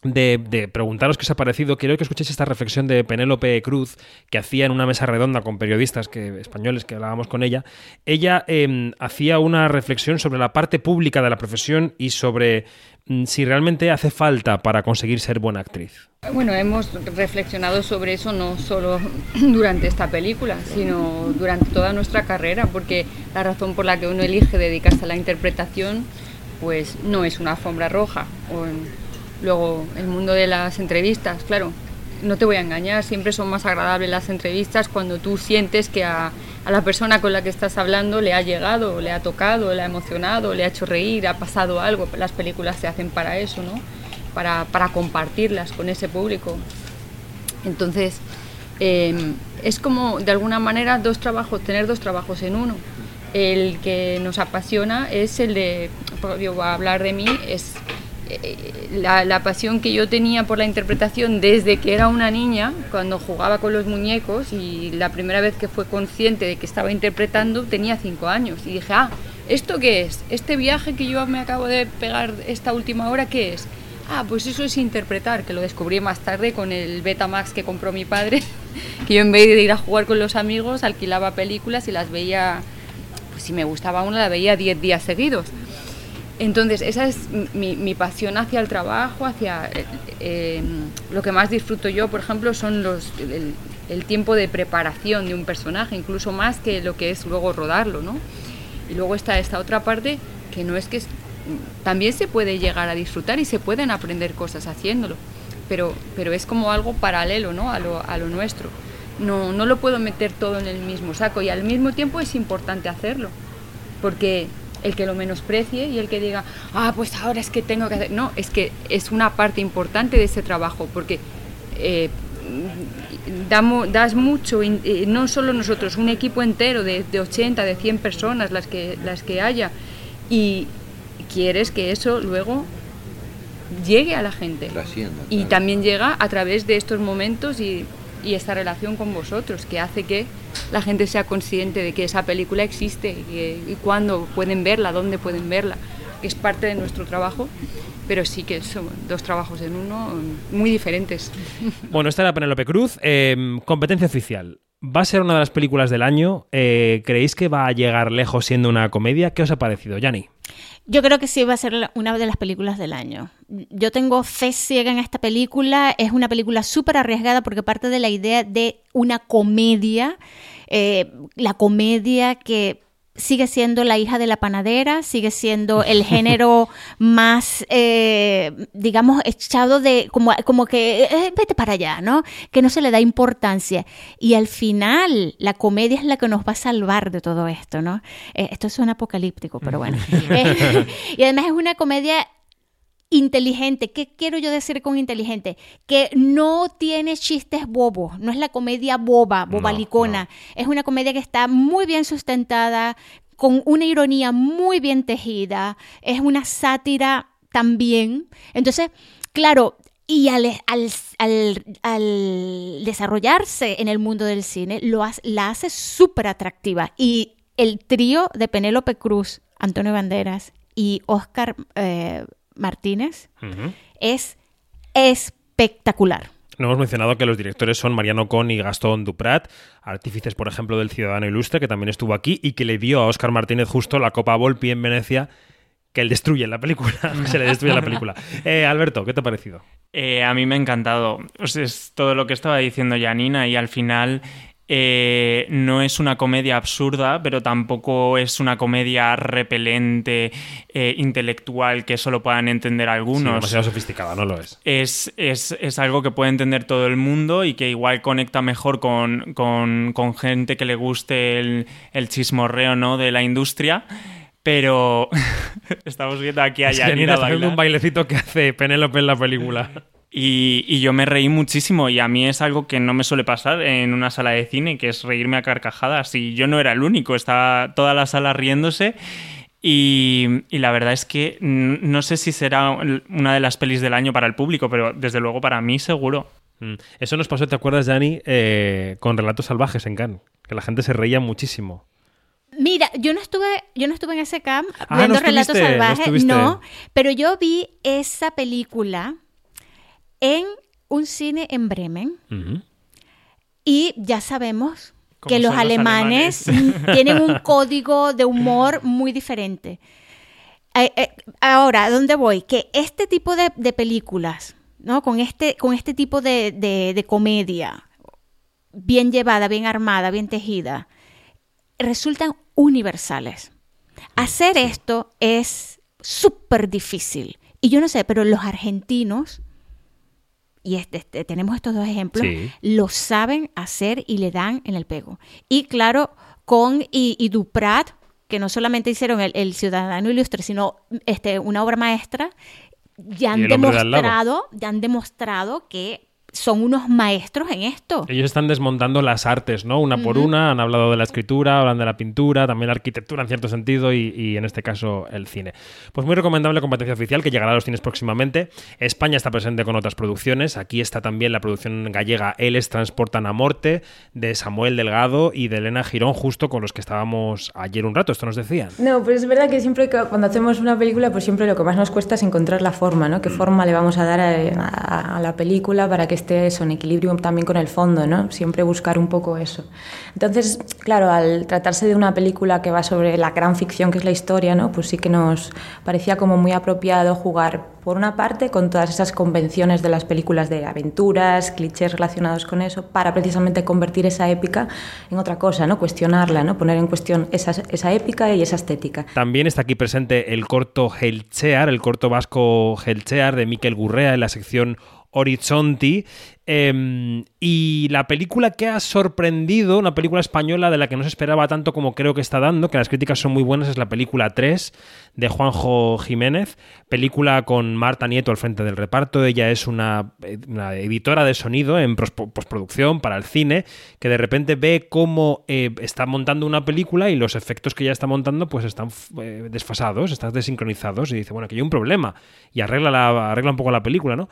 de, de preguntaros qué os ha parecido, quiero que escuchéis esta reflexión de Penélope Cruz que hacía en una mesa redonda con periodistas que, españoles que hablábamos con ella. Ella eh, hacía una reflexión sobre la parte pública de la profesión y sobre si realmente hace falta para conseguir ser buena actriz. Bueno, hemos reflexionado sobre eso no solo durante esta película, sino durante toda nuestra carrera, porque la razón por la que uno elige dedicarse a la interpretación, pues no es una alfombra roja. O en- luego, el mundo de las entrevistas, claro, no te voy a engañar, siempre son más agradables las entrevistas cuando tú sientes que a, a la persona con la que estás hablando le ha llegado, le ha tocado, le ha emocionado, le ha hecho reír, ha pasado algo. Las películas se hacen para eso, ¿no? Para, para compartirlas con ese público. Entonces, eh, es como de alguna manera dos trabajos, tener dos trabajos en uno. El que nos apasiona es el de yo voy a hablar de mí, es la, la, pasión que yo tenía por la interpretación desde que era una niña, cuando jugaba con los muñecos y la primera vez que fue consciente de que estaba interpretando tenía cinco años y dije, ah, ¿esto qué es? ¿Este viaje que yo me acabo de pegar esta última hora qué es? Ah, pues eso es interpretar, que lo descubrí más tarde con el Betamax que compró mi padre, que yo en vez de ir a jugar con los amigos alquilaba películas y las veía, pues si me gustaba una la veía 10 días seguidos. Entonces, esa es mi, pasión hacia el trabajo, hacia eh, eh, lo que más disfruto yo, por ejemplo, son los, el, tiempo de preparación de un personaje, incluso más que lo que es luego rodarlo, ¿no? Y luego está esta otra parte que no es que también se puede llegar a disfrutar y se pueden aprender cosas haciéndolo, pero, pero es como algo paralelo, ¿no? A lo, a lo nuestro. No, no lo puedo meter todo en el mismo saco y al mismo tiempo es importante hacerlo, porque el que lo menosprecie y el que diga, ah, pues ahora es que tengo que hacer. No, es que es una parte importante de ese trabajo, porque eh, damos, das mucho, eh, no solo nosotros, un equipo entero de, de, 80, de 100 personas, las que, las que haya, y quieres que eso luego llegue a la gente. y también llega a través de estos momentos y, y esta relación con vosotros, que hace que la gente sea consciente de que esa película existe y, y cuándo pueden verla, dónde pueden verla, que es parte de nuestro trabajo, pero sí que son dos trabajos en uno muy diferentes. Bueno, esta era Penélope Cruz, eh, competencia oficial. Va a ser una de las películas del año. Eh, ¿Creéis que va a llegar lejos siendo una comedia? ¿Qué os ha parecido, Yanni? Yo creo que sí va a ser una de las películas del año. Yo tengo fe ciega en esta película. Es una película súper arriesgada porque parte de la idea de una comedia. Eh, la comedia que sigue siendo la hija de la panadera, sigue siendo el género más, eh, digamos, echado de, como, como que, eh, vete para allá, ¿no? Que no se le da importancia. Y al final, la comedia es la que nos va a salvar de todo esto, ¿no? Eh, esto suena apocalíptico, pero bueno. y además es una comedia inteligente. ¿Qué quiero yo decir con inteligente? Que no tiene chistes bobos, no es la comedia boba, bobalicona. No, no. Es una comedia que está muy bien sustentada, con una ironía muy bien tejida, es una sátira también. Entonces, claro, y al, al, al, al, desarrollarse en el mundo del cine, lo la hace súper atractiva. Y el trío de Penélope Cruz, Antonio Banderas y Oscar eh, Martínez uh -huh. es espectacular. No hemos mencionado que los directores son Mariano Con y Gastón Duprat, artífices, por ejemplo, del Ciudadano Ilustre, que también estuvo aquí y que le dio a Oscar Martínez justo la Copa Volpi en Venecia que él destruye en la película, se le destruye la película. Eh, Alberto, ¿qué te ha parecido? Eh, a mí me ha encantado. Pues es todo lo que estaba diciendo Janina y al final eh, no es una comedia absurda, pero tampoco es una comedia repelente, eh, intelectual, que solo puedan entender algunos. Sí, demasiado sofisticada, no lo es. Es, es. es, algo que puede entender todo el mundo y que igual conecta mejor con, con, con gente que le guste el, el chismorreo ¿no? de la industria. Pero estamos viendo aquí a Yanira es que un bailecito que hace Penélope en la película. Y, y, yo me reí muchísimo y a mí es algo que no me suele pasar en una sala de cine, que es reírme a carcajadas. Y yo no era el único, estaba toda la sala riéndose. Y, y, la verdad es que no sé si será una de las pelis del año para el público, pero desde luego para mí seguro. Mm. Eso nos pasó, ¿te acuerdas, Dani, eh, con Relatos Salvajes en Cannes? Que la gente se reía muchísimo. Mira, yo no estuve, yo no estuve en ese camp ah, viendo no Relatos Salvajes, no, no, pero yo vi esa película en un cine en Bremen. Uh -huh. Y ya sabemos que los alemanes, los alemanes, tienen un código de humor muy diferente. Eh, eh, ahora, ¿a dónde voy? Que este tipo de, de películas, ¿no? Con este, con este tipo de, de, de, comedia, bien llevada, bien armada, bien tejida, resultan universales. Hacer sí. esto es súper difícil. Y yo no sé, pero los argentinos y este, este, tenemos estos dos ejemplos, sí. lo saben hacer y le dan en el pego. Y claro, con y, y Duprat, que no solamente hicieron el, el, Ciudadano Ilustre, sino este, una obra maestra, ya han demostrado, ya han demostrado que son unos maestros en esto. Ellos están desmontando las artes, ¿no? Una por una, han hablado de la escritura, hablan de la pintura, también la arquitectura en cierto sentido y, y en este caso el cine. Pues muy recomendable competencia oficial que llegará a los cines próximamente. España está presente con otras producciones, aquí está también la producción gallega Eles Transportan a Morte de Samuel Delgado y de Elena Girón, justo con los que estábamos ayer un rato, esto nos decían. No, pues es verdad que siempre que cuando hacemos una película, pues siempre lo que más nos cuesta es encontrar la forma, ¿no? ¿Qué forma le vamos a dar a, a- a la película para que esté eso, en equilibrio también con el fondo, ¿no? Siempre buscar un poco eso. Entonces, claro, al tratarse de una película que va sobre la gran ficción que es la historia, ¿no? Pues sí que nos parecía como muy apropiado jugar, por una parte, con todas esas convenciones de las películas de aventuras, clichés relacionados con eso, para precisamente convertir esa épica en otra cosa, ¿no? Cuestionarla, ¿no? Poner en cuestión esa, esa épica y esa estética. También está aquí presente el corto Helchear, el corto vasco Helchear de Miquel Gurrea en la sección Horizonti. eh, y la película que ha sorprendido, una película española de la que no se esperaba tanto como creo que está dando, que las críticas son muy buenas, es la película 3 de Juanjo Jiménez, película con Marta Nieto al frente del reparto. Ella es una, eh, editora de sonido en postproducción para el cine, que de repente ve cómo eh, está montando una película y los efectos que ella está montando pues están eh, desfasados, están desincronizados y dice, bueno, aquí hay un problema y arregla, la, arregla un poco la película, ¿no?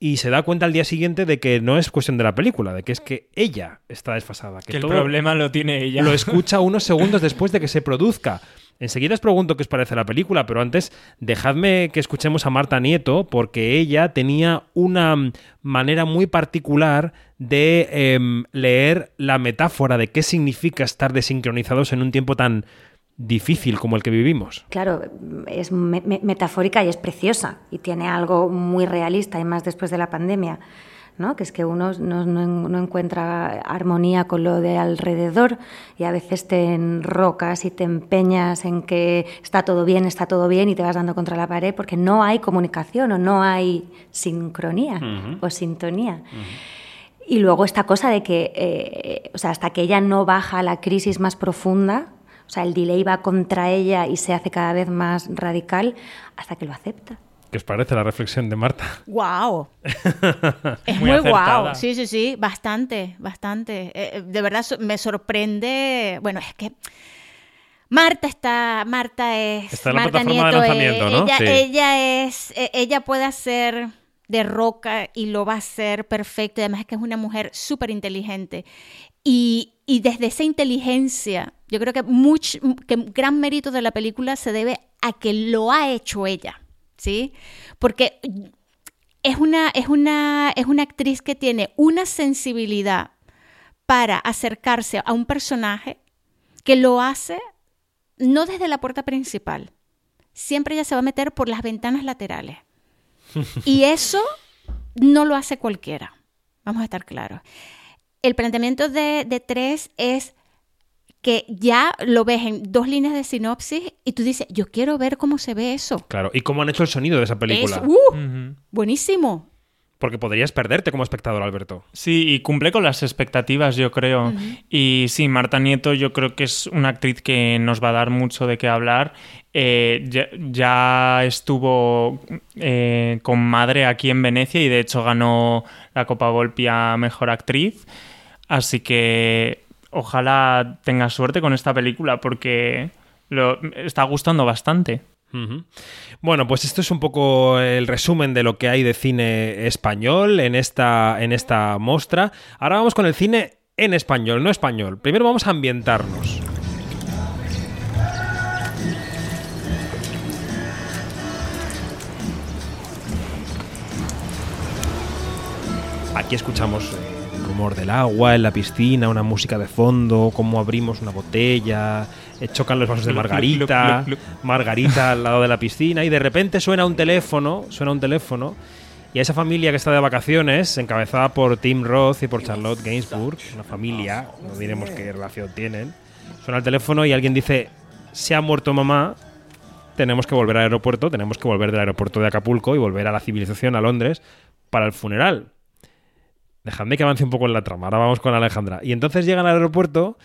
Y se da cuenta al día siguiente de que no es cuestión de la película, de que es que ella está desfasada. Que, Que el todo problema lo tiene ella. Lo escucha unos segundos después de que se produzca. Enseguida os pregunto qué os parece la película, pero antes dejadme que escuchemos a Marta Nieto, porque ella tenía una manera muy particular de em, leer la metáfora de qué significa estar desincronizados en un tiempo tan difícil como el que vivimos. Claro, es me- me- metafórica y es preciosa y tiene algo muy realista y más después de la pandemia, ¿no? Que es que uno no, no- no encuentra armonía con lo de alrededor y a veces te enrocas y te empeñas en que está todo bien, está todo bien y te vas dando contra la pared porque no hay comunicación o no hay sincronía Ujú. o sintonía. Y luego esta cosa de que, eh, o sea, hasta que ella no baja a la crisis más profunda, o sea, el delay va contra ella y se hace cada vez más radical hasta que lo acepta. ¿Qué os parece la reflexión de Marta? ¡Wow! Es Muy guau. Sí, sí, sí, bastante, bastante. Eh, eh, de verdad me sorprende. Bueno, es que Marta está, Marta es. Está en la Marta plataforma de Nieto, lanzamiento, eh, ¿no? Ella, Sí. ella es, eh, ella puede hacer de roca y lo va a hacer perfecto. Y además es que es una mujer súper inteligente. Y, y desde esa inteligencia, yo creo que, much, que gran mérito de la película se debe a que lo ha hecho ella, ¿sí? Porque es una, es una, es una actriz que tiene una sensibilidad para acercarse a un personaje que lo hace no desde la puerta principal. Siempre ella se va a meter por las ventanas laterales. Y eso no lo hace cualquiera. Vamos a estar claros. El planteamiento de, de tres es que ya lo ves en dos líneas de sinopsis y tú dices, yo quiero ver cómo se ve eso. Claro, ¿y cómo han hecho el sonido de esa película? Es, uh, Buenísimo. Porque podrías perderte como espectador, Alberto. Sí, y cumple con las expectativas, yo creo. Y sí, Marta Nieto yo creo que es una actriz que nos va a dar mucho de qué hablar. Eh, ya, ya estuvo eh, con Madre aquí en Venecia y de hecho ganó la Copa Volpi a Mejor Actriz. Así que ojalá tenga suerte con esta película porque lo, está gustando bastante. Bueno, pues esto es un poco el resumen de lo que hay de cine español en esta, en esta mostra. Ahora vamos con el cine en español, no español. Primero vamos a ambientarnos. Aquí escuchamos eh, rumor del agua en la piscina, una música de fondo, cómo abrimos una botella, eh, chocan los vasos de margarita, margarita al lado de la piscina y de repente suena un teléfono, suena un teléfono y a esa familia que está de vacaciones, encabezada por Tim Roth y por Charlotte Gainsbourg, una familia, no diremos qué relación tienen, suena el teléfono y alguien dice, se ha muerto mamá, tenemos que volver al aeropuerto, tenemos que volver del aeropuerto de Acapulco y volver a la civilización, a Londres, para el funeral. Dejadme que avance un poco en la trama. Ahora vamos con Alejandra. Y entonces llegan al aeropuerto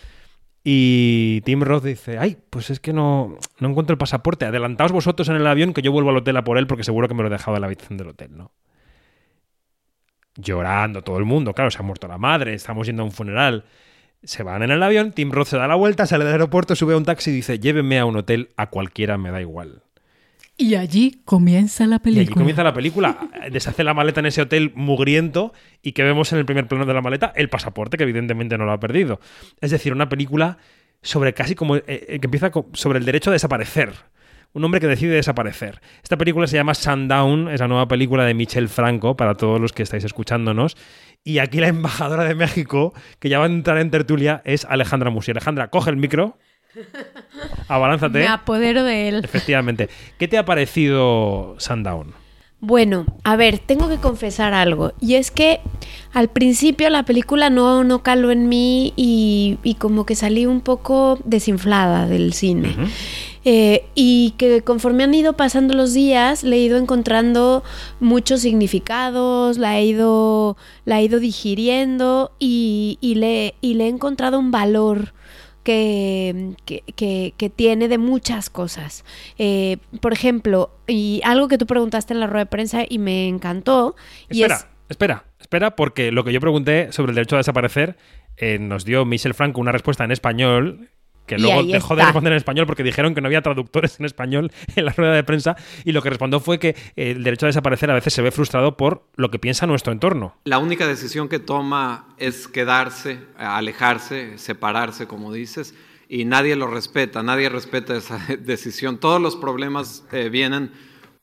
y Tim Roth dice, ay, pues es que no, no encuentro el pasaporte. Adelantaos vosotros en el avión que yo vuelvo al hotel a por él porque seguro que me lo he dejado en la habitación del hotel, ¿no? llorando todo el mundo, claro, se ha muerto la madre, estamos yendo a un funeral. Se van en el avión, Tim Roth se da la vuelta, sale del aeropuerto, sube a un taxi y dice, llévenme a un hotel, a cualquiera me da igual. Y allí comienza la Y película. aquí comienza la película. Deshace la maleta en ese hotel mugriento y que vemos en el primer plano de la maleta el pasaporte, que evidentemente no lo ha perdido. Es decir, una película sobre casi como. eh, eh, que empieza sobre el derecho a desaparecer. Un hombre que decide desaparecer. Esta película se llama Sundown, es la nueva película de Michel Franco, para todos los que estáis escuchándonos. Y aquí la embajadora de México, que ya va a entrar en tertulia, es Alejandra Musi. Alejandra, coge el micro. Abalánzate. Me apodero de él. Efectivamente. ¿Qué te ha parecido Sundown? Bueno, a ver, tengo que confesar algo. Y es que al principio la película no, no caló en mí y, y como que salí un poco desinflada del cine. Eh, y que conforme han ido pasando los días, le he ido encontrando muchos significados, la he ido, la he ido digiriendo y, y le, y le he encontrado un valor que, que, que- que tiene de muchas cosas. Eh, por ejemplo, y algo que tú preguntaste en la rueda de prensa y me encantó, y Espera, es... espera, espera, porque lo que yo pregunté sobre el derecho a desaparecer eh, nos dio Michel Franco una respuesta en español que luego dejó de responder en español porque dijeron que no había traductores en español en la rueda de prensa y lo que respondió fue que eh, el derecho a desaparecer a veces se ve frustrado por lo que piensa nuestro entorno. La única decisión que toma es quedarse, alejarse, separarse, como dices, y nadie lo respeta, nadie respeta esa decisión. Todos los problemas eh, vienen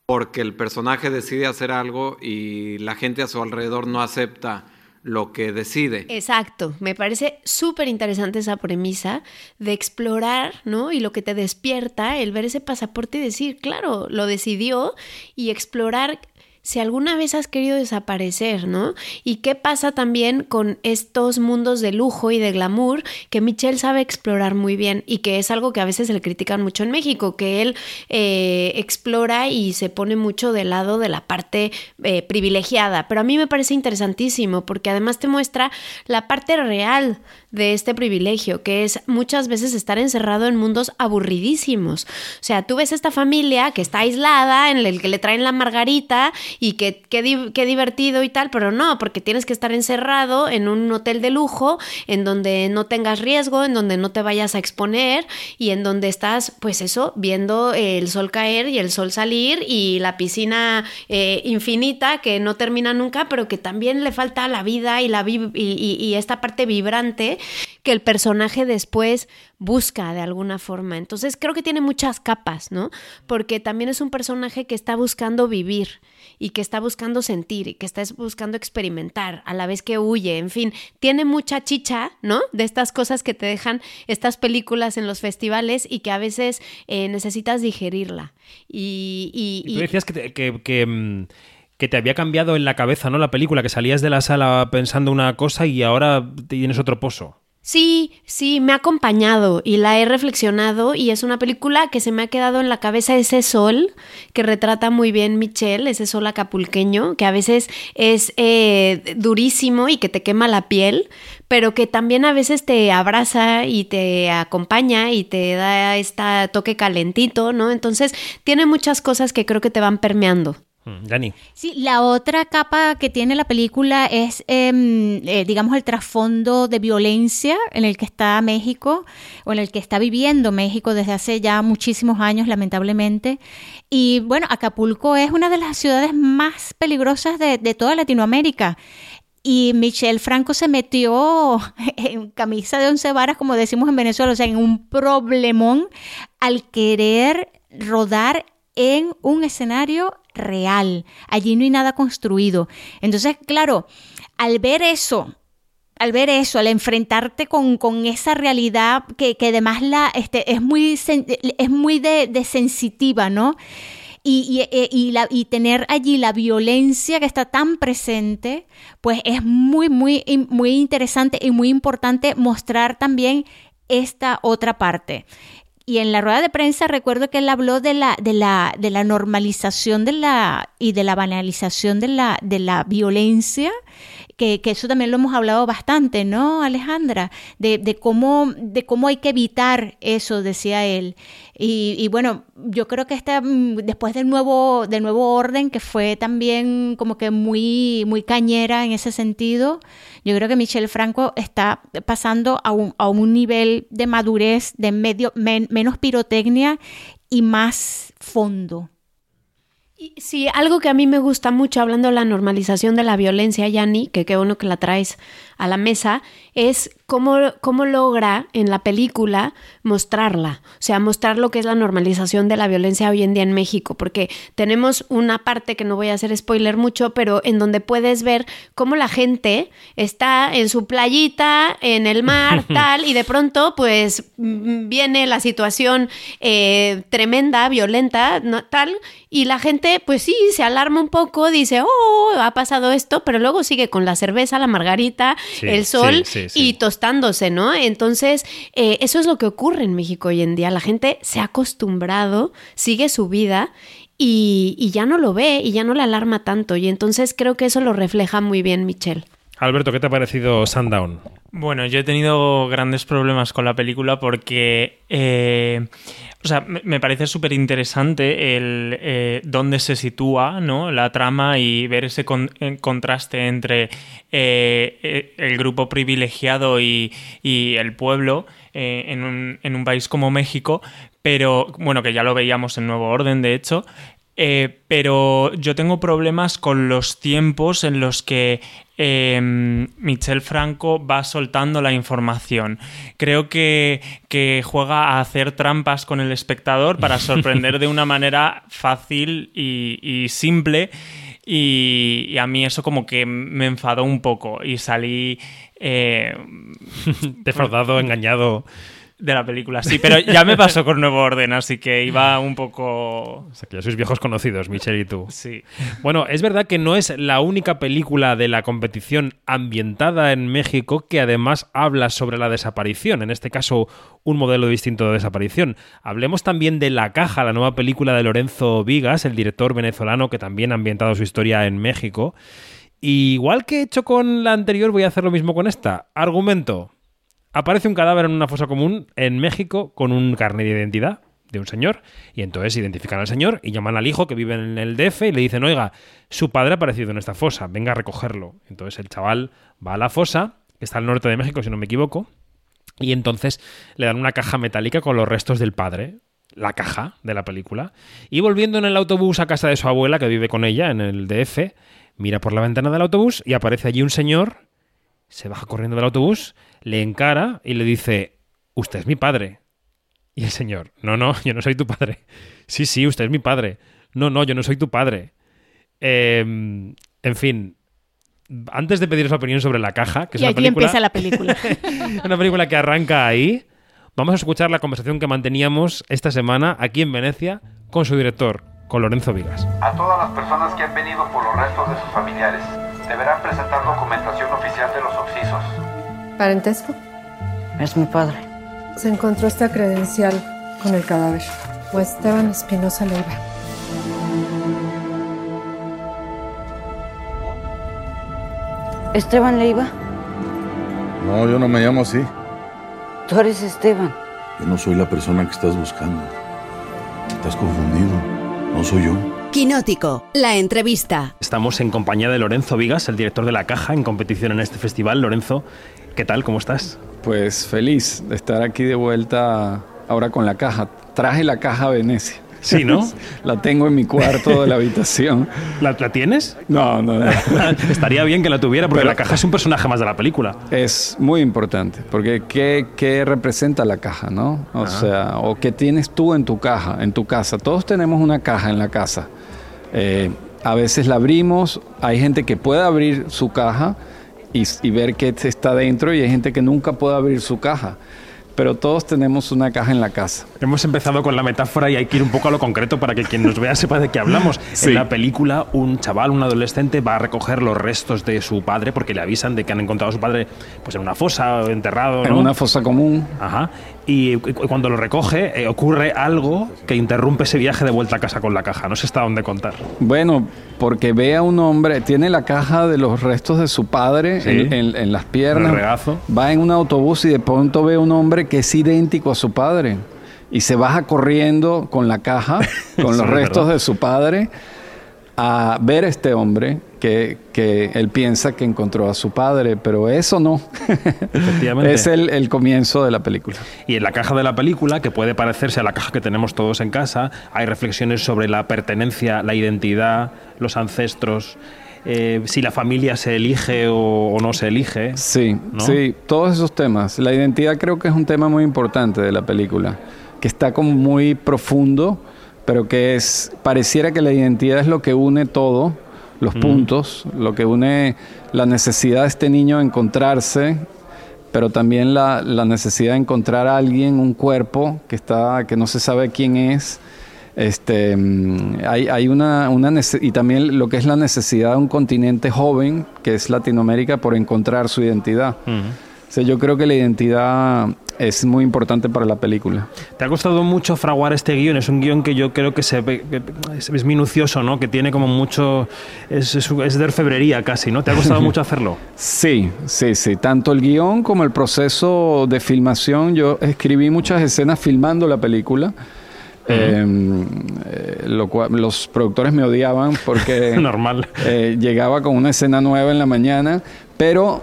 porque el personaje decide hacer algo y la gente a su alrededor no acepta lo que decide. Exacto, me parece súper interesante esa premisa de explorar, ¿no? Y lo que te despierta, el ver ese pasaporte y decir, claro, lo decidió y explorar si alguna vez has querido desaparecer, ¿no? Y qué pasa también con estos mundos de lujo y de glamour que Michelle sabe explorar muy bien y que es algo que a veces se le critican mucho en México, que él eh, explora y se pone mucho del lado de la parte eh, privilegiada. Pero a mí me parece interesantísimo porque además te muestra la parte real de este privilegio, que es muchas veces estar encerrado en mundos aburridísimos. O sea, tú ves esta familia que está aislada, en el que le traen la margarita y que qué di- qué divertido y tal, pero no, porque tienes que estar encerrado en un hotel de lujo, en donde no tengas riesgo, en donde no te vayas a exponer y en donde estás, pues eso, viendo el sol caer y el sol salir y la piscina eh, infinita que no termina nunca, pero que también le falta la vida y, la y esta parte vibrante que el personaje después busca de alguna forma. Entonces creo que tiene muchas capas, ¿no? Porque también es un personaje que está buscando vivir y que está buscando sentir y que está buscando experimentar a la vez que huye, en fin, tiene mucha chicha, ¿no? De estas cosas que te dejan estas películas en los festivales y que a veces eh, necesitas digerirla. Y, y- Y tú decías que, que, mm, que te había cambiado en la cabeza, ¿no? La película, que salías de la sala pensando una cosa y ahora tienes otro pozo. Sí, sí, me ha acompañado y la he reflexionado y es una película que se me ha quedado en la cabeza ese sol que retrata muy bien Michelle, ese sol acapulqueño, que a veces es eh, durísimo y que te quema la piel, pero que también a veces te abraza y te acompaña y te da este toque calentito, ¿no? Entonces tiene muchas cosas que creo que te van permeando. Mm. Sí, la otra capa que tiene la película es, em, eh, digamos, el trasfondo de violencia en el que está México o en el que está viviendo México desde hace ya muchísimos años, lamentablemente. Y bueno, Acapulco es una de las ciudades más peligrosas de, de toda Latinoamérica. Y Michelle Franco se metió en camisa de once varas, como decimos en Venezuela, o sea, en un problemón al querer rodar en un escenario real. Allí no hay nada construido. Entonces, claro, al ver eso, al ver eso, al enfrentarte con, con esa realidad que, que además la, este, es muy, es muy de, de sensitiva, ¿no? Y, y- y la- y tener allí la violencia que está tan presente, pues es muy, muy, muy interesante y muy importante mostrar también esta otra parte. Y en la rueda de prensa recuerdo que él habló de la, de la, de la normalización de la, y de la banalización de la, de la violencia que, que eso también lo hemos hablado bastante, ¿no, Alejandra? De, de, cómo, de cómo hay que evitar eso, decía él. Y, bueno, yo creo que esta, mm, después del nuevo, del nuevo orden, que fue también como que muy, muy cañera en ese sentido, yo creo que Michelle Franco está pasando a un, a un nivel de madurez, de medio, men- menos pirotecnia y más fondo. Sí, algo que a mí me gusta mucho, hablando de la normalización de la violencia, Yanni, que qué bueno que la traes a la mesa, es cómo, cómo logra en la película mostrarla. O sea, mostrar lo que es la normalización de la violencia hoy en día en México. Porque tenemos una parte que no voy a hacer spoiler mucho, pero en donde puedes ver cómo la gente está en su playita, en el mar, tal, y de pronto, pues viene la situación eh, tremenda, violenta, ¿no? tal, y la gente, pues sí, se alarma un poco, dice, oh, ha pasado esto, pero luego sigue con la cerveza, la margarita, Sí, el sol sí, sí, sí. y tostándose, ¿no? Entonces, eh, eso es lo que ocurre en México hoy en día. La gente se ha acostumbrado, sigue su vida. Y, y ya no lo ve y ya no le alarma tanto. Y entonces creo que eso lo refleja muy bien Michelle. Alberto, ¿qué te ha parecido Sundown? Bueno, yo he tenido grandes problemas con la película porque, eh, o sea, me, parece súper interesante el eh, dónde se sitúa, ¿no? La trama y ver ese eh, contraste entre el grupo privilegiado y, y el pueblo en, un, país como México, pero bueno, que ya lo veíamos en Nuevo Orden, de hecho. Pero yo tengo problemas con los tiempos en los que eh, Michel Franco va soltando la información. Creo que, que juega a hacer trampas con el espectador para sorprender de una manera fácil y, y simple. Y, y a mí eso como que me enfadó un poco y salí... Eh, Defraudado, engañado. De la película, sí, pero ya me pasó con Nuevo Orden, así que iba un poco... O sea, que ya sois viejos conocidos, Michelle y tú. Sí. Bueno, es verdad que no es la única película de la competición ambientada en México que además habla sobre la desaparición, en este caso un modelo distinto de desaparición. Hablemos también de La Caja, la nueva película de Lorenzo Vigas, el director venezolano que también ha ambientado su historia en México. Y igual que he hecho con la anterior, voy a hacer lo mismo con esta. Argumento. Aparece un cadáver en una fosa común en México con un carnet de identidad de un señor y entonces identifican al señor y llaman al hijo que vive en el DF y le dicen, oiga, su padre ha aparecido en esta fosa, venga a recogerlo. Entonces el chaval va a la fosa, que está al norte de México si no me equivoco, y entonces le dan una caja metálica con los restos del padre, la caja de la película, y volviendo en el autobús a casa de su abuela que vive con ella en el DF, mira por la ventana del autobús y aparece allí un señor, se baja corriendo del autobús, le encara y le dice, usted es mi padre. Y el señor, no, no, yo no soy tu padre. Sí, sí, usted es mi padre. No, no, yo no soy tu padre. Eh, en fin, antes de pediros la opinión sobre la caja, que es y una aquí película, empieza la película. una película que arranca ahí, vamos a escuchar la conversación que manteníamos esta semana aquí en Venecia con su director, con Lorenzo Vigas. A todas las personas que han venido por los restos de sus familiares, deberán presentar documentación oficial de los occisos. ¿Parentesco? Es mi padre. Se encontró esta credencial con el cadáver. O Esteban Espinosa Leiva. ¿Esteban Leiva? No, yo no me llamo así. Tú eres Esteban. Yo no soy la persona que estás buscando. Estás confundido. No soy yo. Quinótico, la entrevista. Estamos en compañía de Lorenzo Vigas, el director de La Caja, en competición en este festival. Lorenzo, ¿qué tal? ¿Cómo estás? Pues feliz de estar aquí de vuelta ahora con la caja. Traje la caja a Venecia. Sí, ¿no? la tengo en mi cuarto de la habitación. ¿La, la tienes? No, no, no. Estaría bien que la tuviera porque Pero- la caja es un personaje más de la película. Es muy importante, porque ¿qué, qué representa la caja, no? O Ajá. sea, o qué tienes tú en tu caja, en tu casa. Todos tenemos una caja en la casa. Eh, a veces la abrimos, hay gente que puede abrir su caja y, y ver qué está dentro y hay gente que nunca puede abrir su caja. Pero todos tenemos una caja en la casa. Hemos empezado con la metáfora y hay que ir un poco a lo concreto para que quien nos vea sepa de qué hablamos. Sí. En la película, un chaval, un adolescente, va a recoger los restos de su padre porque le avisan de que han encontrado a su padre pues, en una fosa, enterrado. En ¿no? una fosa común. Ajá. Y cu- cuando lo recoge eh, ocurre algo que interrumpe ese viaje de vuelta a casa con la caja. No sé hasta dónde contar. Bueno, porque ve a un hombre, tiene la caja de los restos de su padre Sí. en, en- en las piernas. En el regazo. Va en un autobús y de pronto ve a un hombre que es idéntico a su padre. Y se baja corriendo con la caja, con los es restos de su padre, a ver a este hombre que, que él piensa que encontró a su padre, pero eso no. Efectivamente. es el, el comienzo de la película. Y en la caja de la película, que puede parecerse a la caja que tenemos todos en casa, hay reflexiones sobre la pertenencia, la identidad, los ancestros, eh, si la familia se elige o, o no se elige. Sí, ¿no? sí, todos esos temas. La identidad creo que es un tema muy importante de la película, que está como muy profundo, pero que es pareciera que la identidad es lo que une todo, los Mm. puntos, lo que une la necesidad de este niño de encontrarse, pero también la, la necesidad de encontrar a alguien, un cuerpo que está que no se sabe quién es. Este, mm, hay, hay una, una y también lo que es la necesidad de un continente joven, que es Latinoamérica, por encontrar su identidad. Sea, yo creo que la identidad es muy importante para la película. ¿Te ha costado mucho fraguar este guion? Es un guion que yo creo que se ve- es, minucioso, ¿no? Que tiene como mucho... Es, es, es de orfebrería casi, ¿no? ¿Te ha costado mucho hacerlo? Sí, sí, sí. Tanto el guion como el proceso de filmación. Yo escribí muchas escenas filmando la película. Eh, eh, lo cual- los productores me odiaban porque Normal. eh, llegaba con una escena nueva en la mañana, pero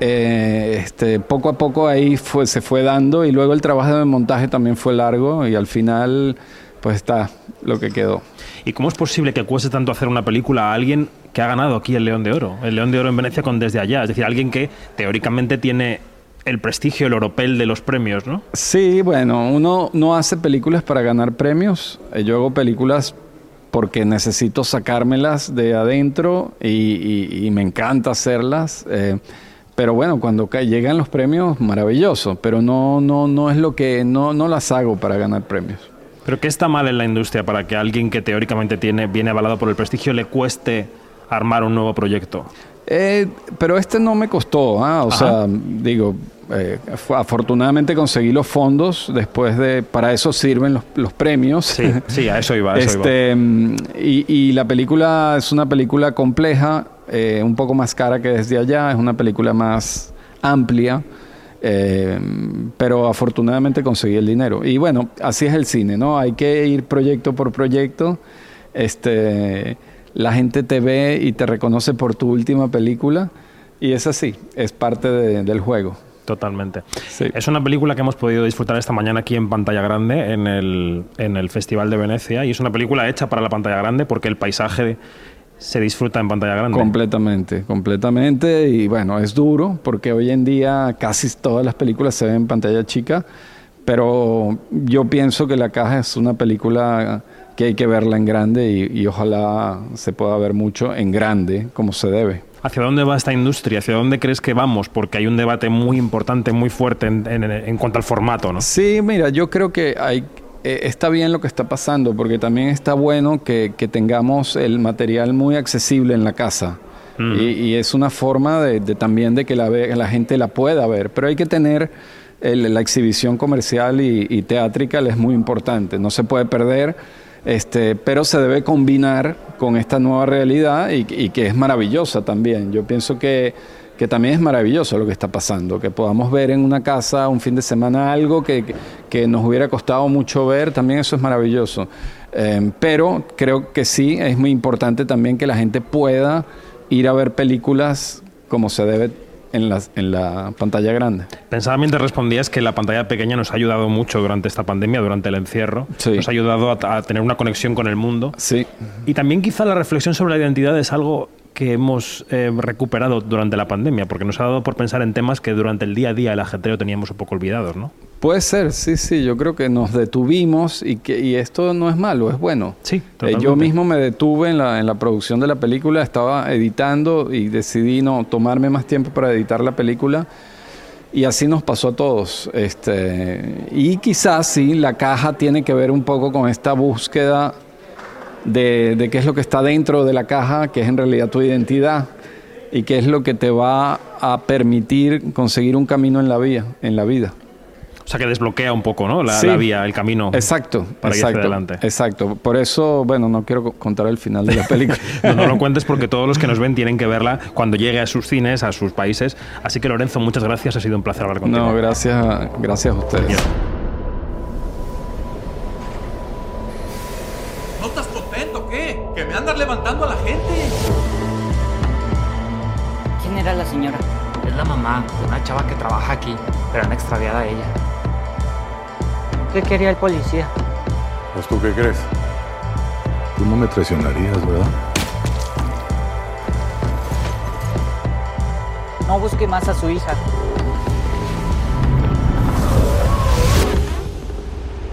eh, este, poco a poco ahí fue, se fue dando y luego el trabajo de montaje también fue largo y al final pues está lo que quedó. ¿Y cómo es posible que cueste tanto hacer una película a alguien que ha ganado aquí el León de Oro? El León de Oro en Venecia con Desde Allá. Es decir, alguien que teóricamente tiene el prestigio, el oropel de los premios, ¿no? Sí, bueno, uno no hace películas para ganar premios. Eh, Yo hago películas porque necesito sacármelas de adentro y, y- y me encanta hacerlas. eh, pero bueno, cuando llegan los premios, maravilloso. Pero no, no, no es lo que, no, no las hago para ganar premios. ¿Pero qué está mal en la industria para que alguien que teóricamente tiene, viene avalado por el prestigio le cueste armar un nuevo proyecto? Eh, pero este no me costó, ¿ah? o Ajá. sea, digo, eh, afortunadamente conseguí los fondos después de, para eso sirven los, los premios. Sí, sí, a eso iba, a eso iba. Este, mm, y, y la película es una película compleja, eh, un poco más cara que desde allá, es una película más amplia, eh, pero afortunadamente conseguí el dinero. Y bueno, así es el cine, ¿no? Hay que ir proyecto por proyecto. Este, la gente te ve y te reconoce por tu última película y es así, es parte de- del juego. Totalmente. Es una película que hemos podido disfrutar esta mañana aquí en pantalla grande, en el, en el Festival de Venecia, y es una película hecha para la pantalla grande porque el paisaje se disfruta en pantalla grande. Completamente, completamente. Y bueno, es duro porque hoy en día casi todas las películas se ven en pantalla chica, pero yo pienso que La Caja es una película que hay que verla en grande y, y ojalá se pueda ver mucho en grande como se debe. ¿Hacia dónde va esta industria? ¿Hacia dónde crees que vamos? Porque hay un debate muy importante, muy fuerte en, en- en cuanto al formato, ¿no? Sí, mira, yo creo que hay, eh, está bien lo que está pasando, porque también está bueno que, que tengamos el material muy accesible en la casa. Mm. Y, y es una forma de, de también de que la, ve- la gente la pueda ver. Pero hay que tener el- la exhibición comercial y, y teátrica es muy importante. No se puede perder, este, pero se debe combinar con esta nueva realidad y, y que es maravillosa también. Yo pienso que, que también es maravilloso lo que está pasando, que podamos ver en una casa un fin de semana algo que, que- nos hubiera costado mucho ver, también eso es maravilloso. Eh, pero creo que sí, es muy importante también que la gente pueda ir a ver películas como se debe en, las, en la pantalla grande. Pensaba mientras respondías que la pantalla pequeña nos ha ayudado mucho durante esta pandemia, durante el encierro. Nos ha ayudado a, a tener una conexión con el mundo. Sí. Y también quizá la reflexión sobre la identidad es algo que hemos eh, recuperado durante la pandemia, porque nos ha dado por pensar en temas que durante el día a día, el ajetreo, teníamos un poco olvidados, ¿no? Puede ser, sí, sí, yo creo que nos detuvimos y que y esto no es malo, es bueno. Sí, Eh, yo mismo me detuve en la, en la producción de la película, estaba editando y decidí no tomarme más tiempo para editar la película. Y así nos pasó a todos. Este, y quizás sí, la caja tiene que ver un poco con esta búsqueda de, de qué es lo que está dentro de la caja, que es en realidad tu identidad, y qué es lo que te va a permitir conseguir un camino en la vida. En la vida. O sea, que desbloquea un poco, ¿no? La, Sí. la vía, el camino. Exacto, Para ir hacia adelante. exacto. Por eso, bueno, no quiero co- contar el final de la película. No, no lo cuentes porque todos los que nos ven tienen que verla cuando llegue a sus cines, a sus países. Así que Lorenzo, muchas gracias. Ha sido un placer hablar contigo. No, gracias, gracias a ustedes. ¿No estás contento qué? Que me andas levantando a la gente. ¿Quién era la señora? Es la mamá de una chava que trabaja aquí, pero han extraviado a ella. ¿Qué quería el policía? Pues tú qué crees? Tú no me traicionarías, ¿verdad? No busque más a su hija.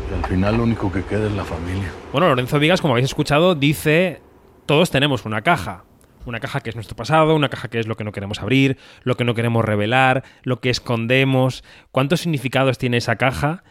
Y al final lo único que queda es la familia. Bueno, Lorenzo Vigas, como habéis escuchado, dice, todos tenemos una caja. Una caja que es nuestro pasado, una caja que es lo que no queremos abrir, lo que no queremos revelar, lo que escondemos. ¿Cuántos significados tiene esa caja?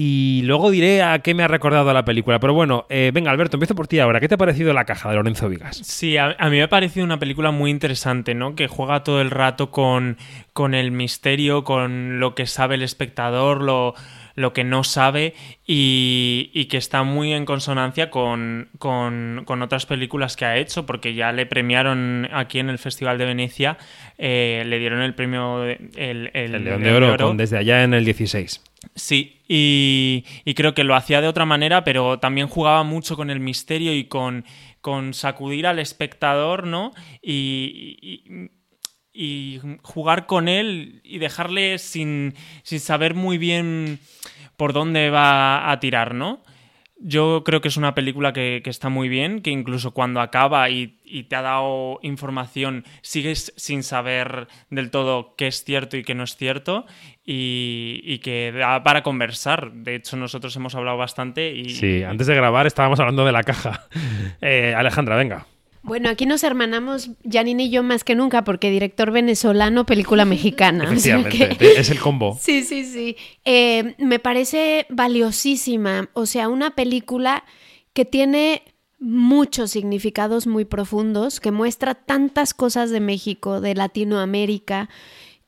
Y luego diré a qué me ha recordado la película. Pero bueno, eh, venga, Alberto, empiezo por ti ahora. ¿Qué te ha parecido la caja de Lorenzo Vigas? Sí, a, a mí me ha parecido una película muy interesante, ¿no? Que juega todo el rato con, con el misterio, con lo que sabe el espectador, lo, lo que no sabe y, y que está muy en consonancia con, con- con otras películas que ha hecho, porque ya le premiaron aquí en el Festival de Venecia, eh, le dieron el premio, de- el, el El León de Oro, con desde allá en el 16. Sí, y, creo que lo hacía de otra manera, pero también jugaba mucho con el misterio y con, con sacudir al espectador, ¿no? Y, jugar con él y dejarle sin, sin saber muy bien por dónde va a tirar, ¿no? Yo creo que es una película que, que está muy bien, que incluso cuando acaba y te ha dado información, sigues sin saber del todo qué es cierto y qué no es cierto, y, y que da para conversar. De hecho, nosotros hemos hablado bastante y... Sí, antes de grabar estábamos hablando de la caja. Eh, Alejandra, venga. Bueno, aquí nos hermanamos Janine y yo más que nunca porque director venezolano, película mexicana. O sea Efectivamente, que- es el combo. Sí, sí, sí. Eh, me parece valiosísima. O sea, una película que tiene muchos significados muy profundos, que muestra tantas cosas de México, de Latinoamérica,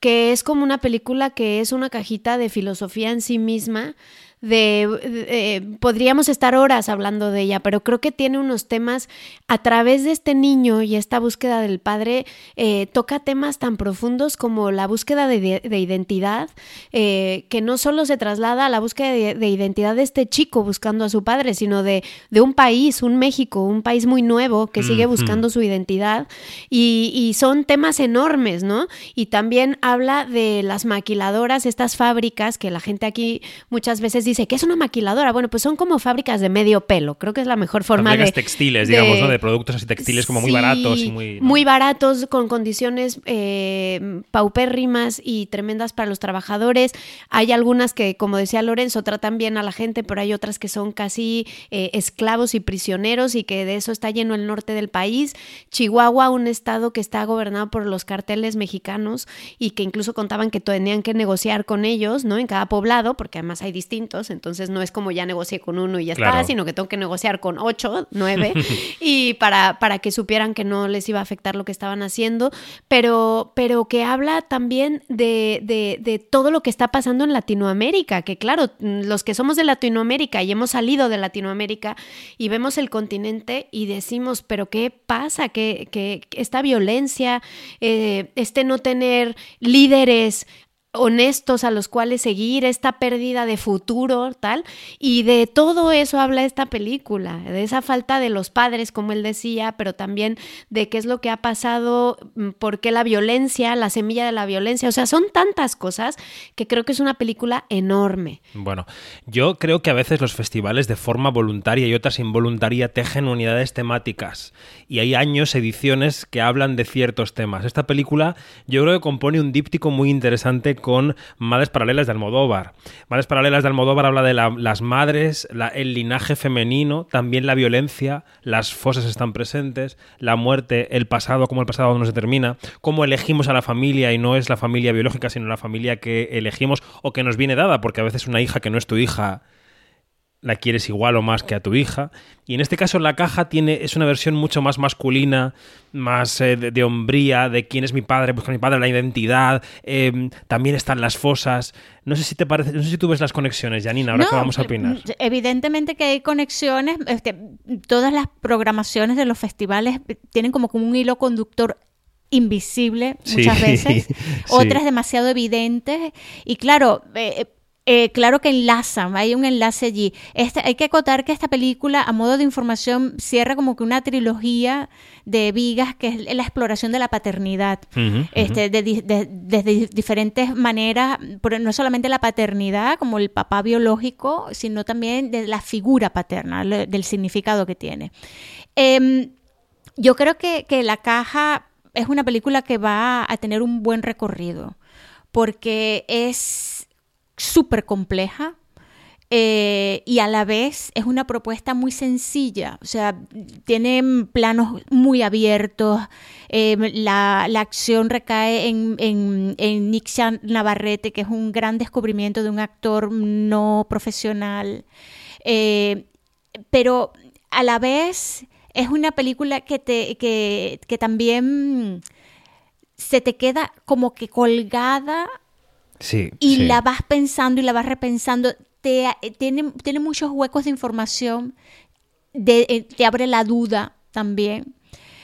que es como una película que es una cajita de filosofía en sí misma. De, de- podríamos estar horas hablando de ella, pero creo que tiene unos temas a través de este niño y esta búsqueda del padre, eh, toca temas tan profundos como la búsqueda de, de- de identidad, eh, que no solo se traslada a la búsqueda de, de identidad de este chico buscando a su padre, sino de, de un país, un México, un país muy nuevo que sigue Ujú. buscando su identidad y, y son temas enormes, ¿no? Y también habla de las maquiladoras, estas fábricas que la gente aquí muchas veces dice, ¿qué es una maquiladora? Bueno, pues son como fábricas de medio pelo, creo que es la mejor forma Fábricas de... textiles, de- digamos, ¿no? De productos así textiles como muy baratos y muy... ¿no? muy baratos, con condiciones eh, paupérrimas y tremendas para los trabajadores. Hay algunas que, como decía Lorenzo, tratan bien a la gente, pero hay otras que son casi eh, esclavos y prisioneros y que de eso está lleno el norte del país. Chihuahua, un estado que está gobernado por los carteles mexicanos y que incluso contaban que tenían que negociar con ellos, ¿no? En cada poblado, porque además hay distintos, entonces no es como ya negocié con uno y ya Claro. está, sino que tengo que negociar con ocho, nueve, y para, para que supieran que no les iba a afectar lo que estaban haciendo, pero, pero que habla también de, de, de todo lo que está pasando en Latinoamérica, que claro, los que somos de Latinoamérica y hemos salido de Latinoamérica y vemos el continente y decimos, pero ¿qué pasa? Que, que esta violencia, eh, este no tener líderes honestos a los cuales seguir, esta pérdida de futuro, tal, y de todo eso habla esta película, de esa falta de los padres, como él decía, pero también de qué es lo que ha pasado, mm, por qué la violencia, la semilla de la violencia, o sea, son tantas cosas que creo que es una película enorme. Bueno, yo creo que a veces los festivales de forma voluntaria y otras involuntaria tejen unidades temáticas y hay años, ediciones que hablan de ciertos temas. Esta película yo creo que compone un díptico muy interesante con Madres Paralelas de Almodóvar. Madres Paralelas de Almodóvar habla de la- las madres, el linaje femenino, también la violencia, las fosas están presentes, la muerte, el pasado, cómo el pasado no se termina, cómo elegimos a la familia y no es la familia biológica, sino la familia que elegimos o que nos viene dada, porque a veces una hija que no es tu hija la quieres igual o más que a tu hija. Y en este caso la caja tiene, es una versión mucho más masculina, más eh, de, de hombría, de quién es mi padre, busca mi padre, la identidad. eh, también están las fosas. No sé si te parece, no sé si tú ves las conexiones, Janina, ahora No, que vamos a opinar. Evidentemente que hay conexiones, este, todas las programaciones de los festivales tienen como, como un hilo conductor invisible Sí, muchas veces, sí. otras demasiado evidentes y claro, eh, eh, claro que enlazan, hay un enlace allí. Este, hay que acotar que esta película, a modo de información, cierra como que una trilogía de vigas que es la exploración de la paternidad este, de, di- de- desde diferentes maneras, pero no solamente la paternidad como el papá biológico, sino también de la figura paterna, lo- del significado que tiene. Em, yo creo que, que La Caja es una película que va a tener un buen recorrido, porque es súper compleja, eh, y a la vez es una propuesta muy sencilla, o sea, tiene planos muy abiertos, eh, la, la acción recae en, en, en Navarrete, que es un gran descubrimiento de un actor no profesional, eh, pero a la vez es una película que, te, que, que también se te queda como que colgada Sí. y sí. la vas pensando y la vas repensando. Te, eh, tiene, tiene muchos huecos de información, de- eh, te abre la duda también.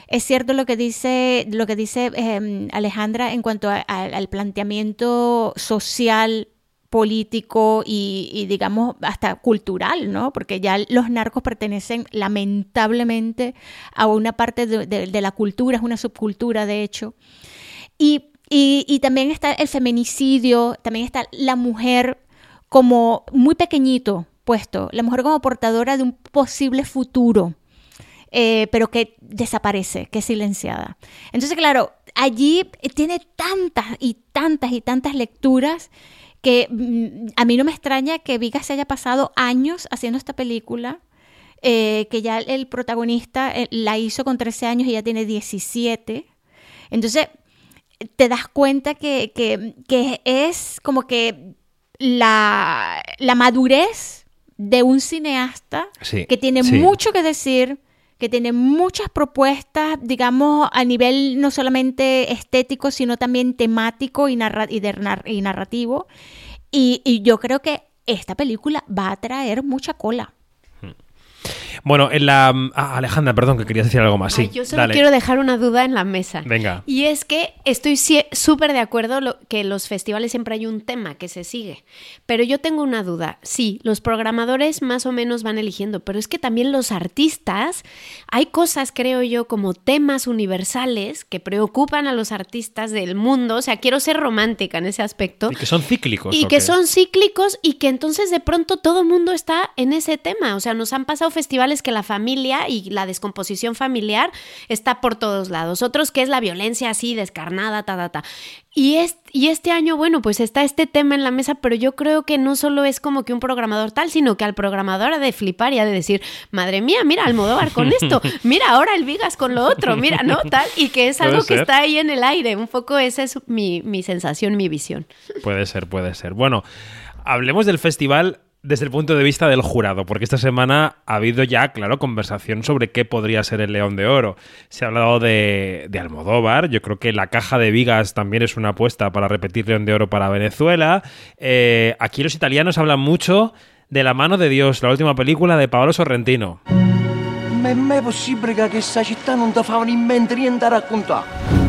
Es cierto lo que dice, lo que dice eh, Alejandra en cuanto a- a- al planteamiento social, político y, y, digamos hasta cultural, ¿no? Porque ya los narcos pertenecen lamentablemente a una parte de, de- de la cultura, es una subcultura de hecho. Y, y- también está el feminicidio, también está la mujer como muy pequeñito puesto, la mujer como portadora de un posible futuro, eh, pero que desaparece, que es silenciada. Entonces, claro, allí tiene tantas y tantas y tantas lecturas que mm, a mí no me extraña que Vigas se haya pasado años haciendo esta película. eh, que ya el protagonista eh, la hizo con 13 años y ya tiene 17. Entonces, te das cuenta que, que- que es como que la, la madurez de un cineasta Sí, que tiene sí. mucho que decir, que tiene muchas propuestas, digamos, a nivel no solamente estético, sino también temático y, narra- y de nar- y narrativo. Y, y yo creo que esta película va a traer mucha cola. Bueno, en la. Ah, Alejandra, perdón, que querías decir algo más. Sí, Ay, yo solo dale. quiero dejar una duda en la mesa. Venga. Y es que estoy súper de acuerdo lo- que en los festivales siempre hay un tema que se sigue. Pero yo tengo una duda. Sí, los programadores más o menos van eligiendo, pero es que también los artistas, hay cosas, creo yo, como temas universales que preocupan a los artistas del mundo. O sea, quiero ser romántica en ese aspecto. Y que son cíclicos. Y ¿o que qué? son cíclicos y que entonces de pronto todo el mundo está en ese tema. O sea, nos han pasado festivales que la familia y la descomposición familiar está por todos lados. Otros que es la violencia así descarnada, ta, ta, ta. Y, es, y este año, bueno, pues está este tema en la mesa, pero yo creo que no solo es como que un programador tal, sino que al programador ha de flipar y ha de decir, madre mía, mira Almodóvar con esto, mira ahora el Vigas con lo otro, mira, ¿no? Tal, y que es algo que ser. está ahí en el aire. Un poco esa es mi, mi sensación, mi visión. Puede ser, puede ser. Bueno, hablemos del festival desde el punto de vista del jurado, porque esta semana ha habido ya, claro, conversación sobre qué podría ser el León de Oro. Se ha hablado de, de Almodóvar, yo creo que la caja de vigas también es una apuesta para repetir León de Oro para Venezuela. Eh, aquí los italianos hablan mucho de La mano de Dios, la última película de Paolo Sorrentino. Ma è mai possibile fa raccontare?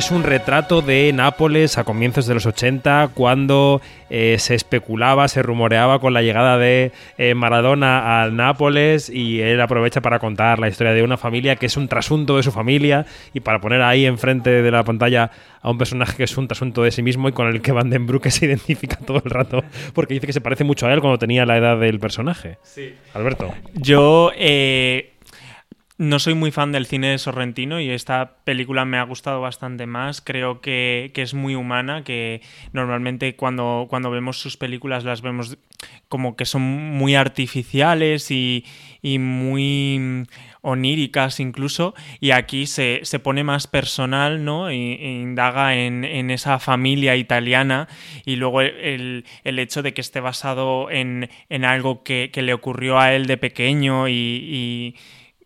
Es un retrato de Nápoles a comienzos de los 80, cuando eh, se especulaba, se rumoreaba con la llegada de eh, Maradona al Nápoles y él aprovecha para contar la historia de una familia que es un trasunto de su familia y para poner ahí enfrente de la pantalla a un personaje que es un trasunto de sí mismo y con el que Van den Broek se identifica todo el rato porque dice que se parece mucho a él cuando tenía la edad del personaje. Sí. Alberto. Yo, eh, no soy muy fan del cine de Sorrentino y esta película me ha gustado bastante más. Creo que, que es muy humana, que normalmente cuando, cuando vemos sus películas las vemos como que son muy artificiales y, y muy oníricas incluso, y aquí se, se pone más personal, ¿no? E, indaga en, en, esa familia italiana y luego el, el hecho de que esté basado en, en algo que, que, le ocurrió a él de pequeño y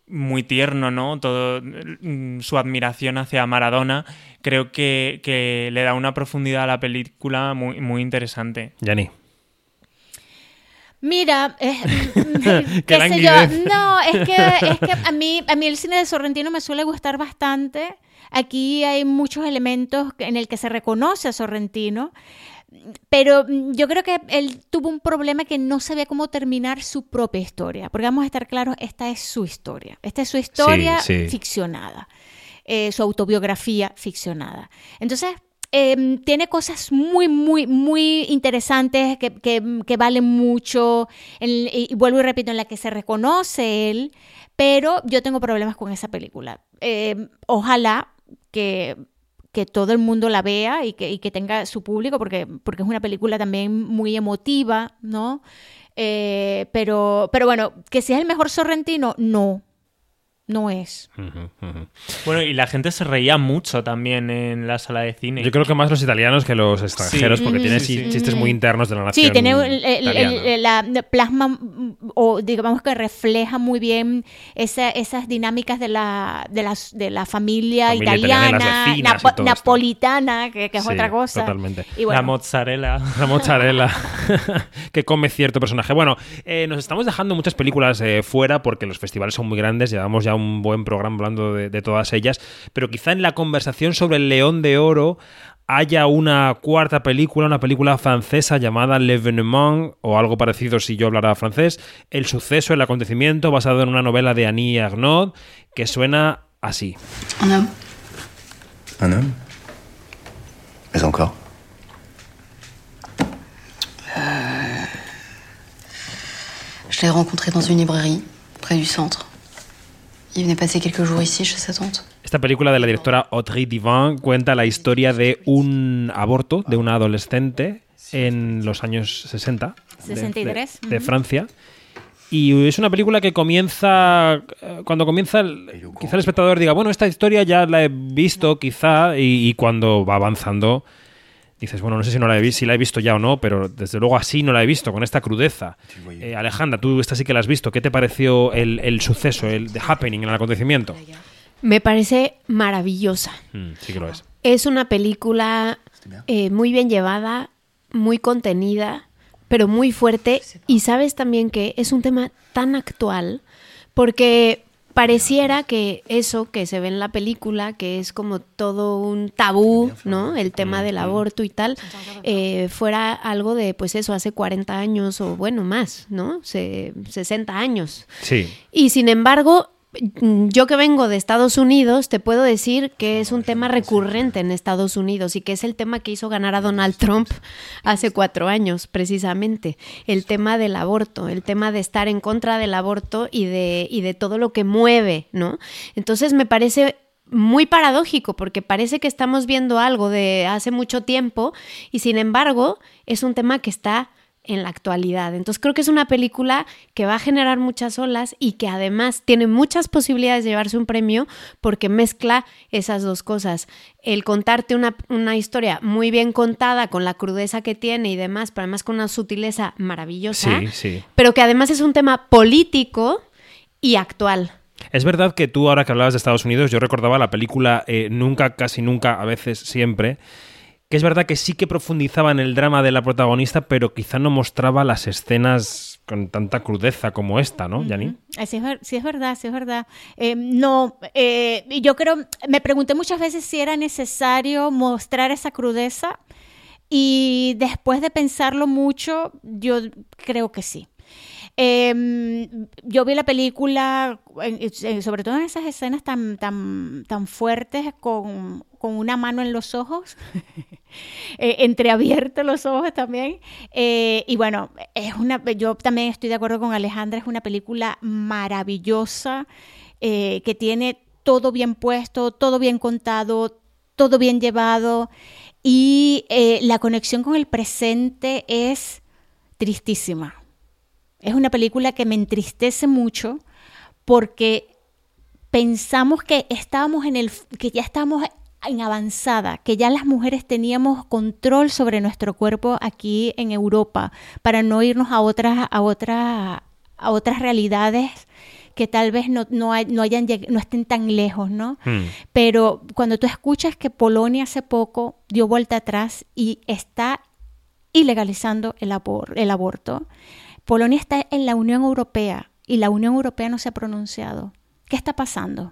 muy tierno, ¿no? Todo mm, su admiración hacia Maradona, creo que, que, le da una profundidad a la película muy, muy interesante. Yanni. Mira, eh, qué sé yo. No, es que, es que a, mí, a mí el cine de Sorrentino me suele gustar bastante. Aquí hay muchos elementos en el que se reconoce a Sorrentino. Pero yo creo que él tuvo un problema que no sabía cómo terminar su propia historia. Porque vamos a estar claros, esta es su historia. Esta es su historia sí, sí. ficcionada. Eh, su autobiografía ficcionada. Entonces, eh, tiene cosas muy, muy, muy interesantes que, que, que valen mucho. En, y vuelvo y repito, en la que se reconoce él, pero yo tengo problemas con esa película. Eh, ojalá que, que, todo el mundo la vea y que, y que, tenga su público, porque, porque es una película también muy emotiva, ¿no? Eh, pero, pero bueno, que si es el mejor sorrentino, no no es. Uh -huh, uh -huh. Bueno, y la gente se reía mucho también en la sala de cine. Yo creo que más los italianos que los extranjeros, sí. porque tiene sí, sí. chistes muy internos de la nación. Sí, tiene el, el, el, la plasma o digamos que refleja muy bien esa, esas dinámicas de la, de la, de la familia, familia italiana, napo napolitana, que, que es otra cosa. Totalmente. Y bueno, la mozzarella. La mozzarella. que come cierto personaje. Bueno, eh, nos estamos dejando muchas películas eh, fuera porque los festivales son muy grandes, llevamos ya un buen programa hablando de, de, todas ellas, pero quizá en la conversación sobre el León de Oro haya una cuarta película, una película francesa llamada L'Evénement, o algo parecido si yo hablara francés, el suceso, el acontecimiento, basado en una novela de Annie Ernaux, que suena así. Un homme. Un homme Mais encore euh... Je l'ai rencontré dans une librairie, près du centre. Il venait passer quelques jours ici chez sa tante. Esta película de la directora Audrey Divan cuenta la historia de un aborto de una adolescente en los años 60 63 de, de, de Francia. Y es una película que comienza. Cuando comienza, el, quizá el espectador diga, bueno, esta historia ya la he visto, quizá, y, y, cuando va avanzando, dices, bueno, no sé si no la he visto, si la he visto ya o no, pero desde luego así no la he visto, con esta crudeza. Eh, Alejandra, tú esta sí que la has visto. ¿Qué te pareció el, el suceso, el the happening, el acontecimiento? Me parece maravillosa. Mm, sí que lo es. Es una película eh, muy bien llevada, muy contenida, pero muy fuerte. Y sabes también que es un tema tan actual, porque pareciera que eso que se ve en la película, que es como todo un tabú, ¿no? El tema del aborto y tal, eh, fuera algo de, pues eso, hace 40 años o bueno, más, ¿no? Se, 60 años. Sí. Y sin embargo, yo que vengo de Estados Unidos, te puedo decir que es un tema recurrente en Estados Unidos y que es el tema que hizo ganar a Donald Trump hace cuatro años, precisamente. El tema del aborto, el tema de estar en contra del aborto y de, y de todo lo que mueve, ¿no? Entonces me parece muy paradójico porque parece que estamos viendo algo de hace mucho tiempo y sin embargo es un tema que está en la actualidad. Entonces creo que es una película que va a generar muchas olas y que además tiene muchas posibilidades de llevarse un premio porque mezcla esas dos cosas. El contarte una, una historia muy bien contada con la crudeza que tiene y demás, pero además con una sutileza maravillosa, sí, sí. pero que además es un tema político y actual. Es verdad que tú ahora que hablabas de Estados Unidos, yo recordaba la película eh, Nunca, casi nunca, a veces siempre, que es verdad que sí que profundizaba en el drama de la protagonista, pero quizá no mostraba las escenas con tanta crudeza como esta, ¿no? Uh -huh. sí, es, sí, es, verdad, sí es verdad. Eh, no, eh, yo creo, me pregunté muchas veces si era necesario mostrar esa crudeza y después de pensarlo mucho, yo creo que sí. Eh, yo vi la película, sobre todo en esas escenas tan, tan, tan fuertes, con, con una mano en los ojos. eh, entreabiertos los ojos también. Eh, y bueno, es una, yo también estoy de acuerdo con Alejandra, es una película maravillosa eh, que tiene todo bien puesto, todo bien contado, todo bien llevado y la conexión con el presente es tristísima. Es una película que me entristece mucho porque pensamos que estábamos en el que ya estamos en avanzada, que ya las mujeres teníamos control sobre nuestro cuerpo aquí en Europa para no irnos a otras a otras a otras realidades que tal vez no, no, hay- no hayan no estén tan lejos, ¿no? Hmm. Pero cuando tú escuchas que Polonia hace poco dio vuelta atrás y está ilegalizando el, abor- el aborto, Polonia está en la Unión Europea y la Unión Europea no se ha pronunciado. ¿Qué está pasando?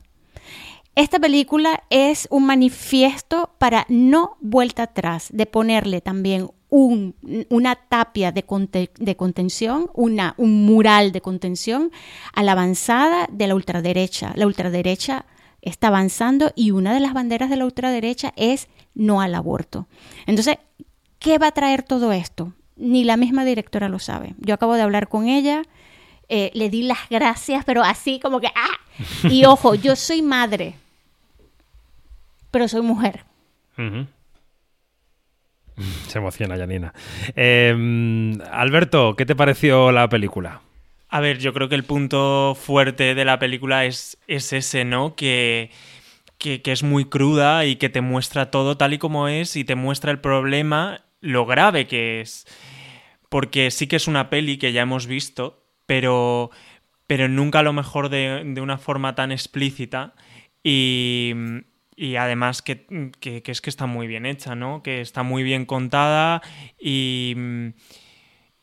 Esta película es un manifiesto para no vuelta atrás, de ponerle también un- una tapia de, conte- de contención, un mural de contención a la avanzada de la ultraderecha. La ultraderecha está avanzando y una de las banderas de la ultraderecha es no al aborto. Entonces, ¿qué va a traer todo esto? Ni la misma directora lo sabe. Yo acabo de hablar con ella, eh, le di las gracias, pero así como que, ¡ah! Y ojo, yo soy madre, pero soy mujer. Se emociona, Janina. Eh, Alberto, ¿qué te pareció la película? A ver, yo creo que el punto fuerte de la película es, es ese, ¿no? Que, que, que es muy cruda y que te muestra todo tal y como es y te muestra el problema, lo grave que es. Porque sí que es una peli que ya hemos visto, pero, pero nunca a lo mejor de, de una forma tan explícita y, y además que, que- que es que está muy bien hecha, ¿no? Que está muy bien contada y,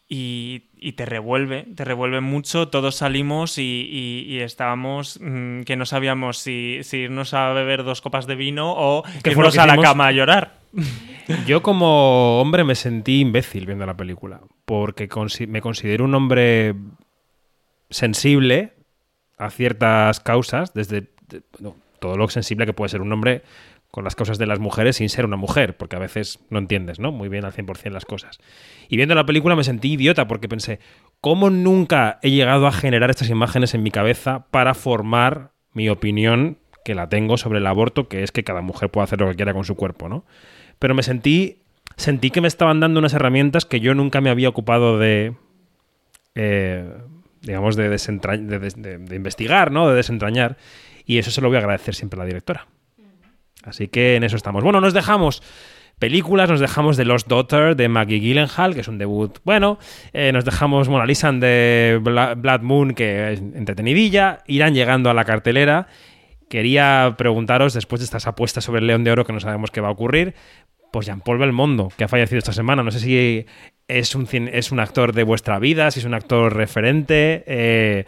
y, y te revuelve, te revuelve mucho. Todos salimos y, y- estábamos mm, que no sabíamos si, si irnos a beber dos copas de vino o ¿Qué fue lo irnos que a la cama a llorar. Yo como hombre me sentí imbécil viendo la película, porque consi- me considero un hombre sensible a ciertas causas, desde de- todo lo sensible que puede ser un hombre con las causas de las mujeres sin ser una mujer, porque a veces no entiendes, ¿no? Muy bien al 100% las cosas. Y viendo la película me sentí idiota porque pensé, ¿cómo nunca he llegado a generar estas imágenes en mi cabeza para formar mi opinión, que la tengo sobre el aborto, que es que cada mujer puede hacer lo que quiera con su cuerpo, ¿no? Pero me sentí, sentí que me estaban dando unas herramientas que yo nunca me había ocupado de, eh, digamos, de, desentra- de, des- de- de investigar, ¿no? De desentrañar. Y eso se lo voy a agradecer siempre a la directora. Así que en eso estamos. Bueno, nos dejamos películas, nos dejamos de Lost Daughter de Maggie Gyllenhaal, que es un debut bueno. Eh, nos dejamos Mona Lisa de Bla- Blood Moon, que es entretenidilla. Irán llegando a la cartelera. Quería preguntaros, después de estas apuestas sobre el León de Oro, que no sabemos qué va a ocurrir, pues Jean-Paul Belmondo, que ha fallecido esta semana. No sé si es un, es un actor de vuestra vida, si es un actor referente. eh,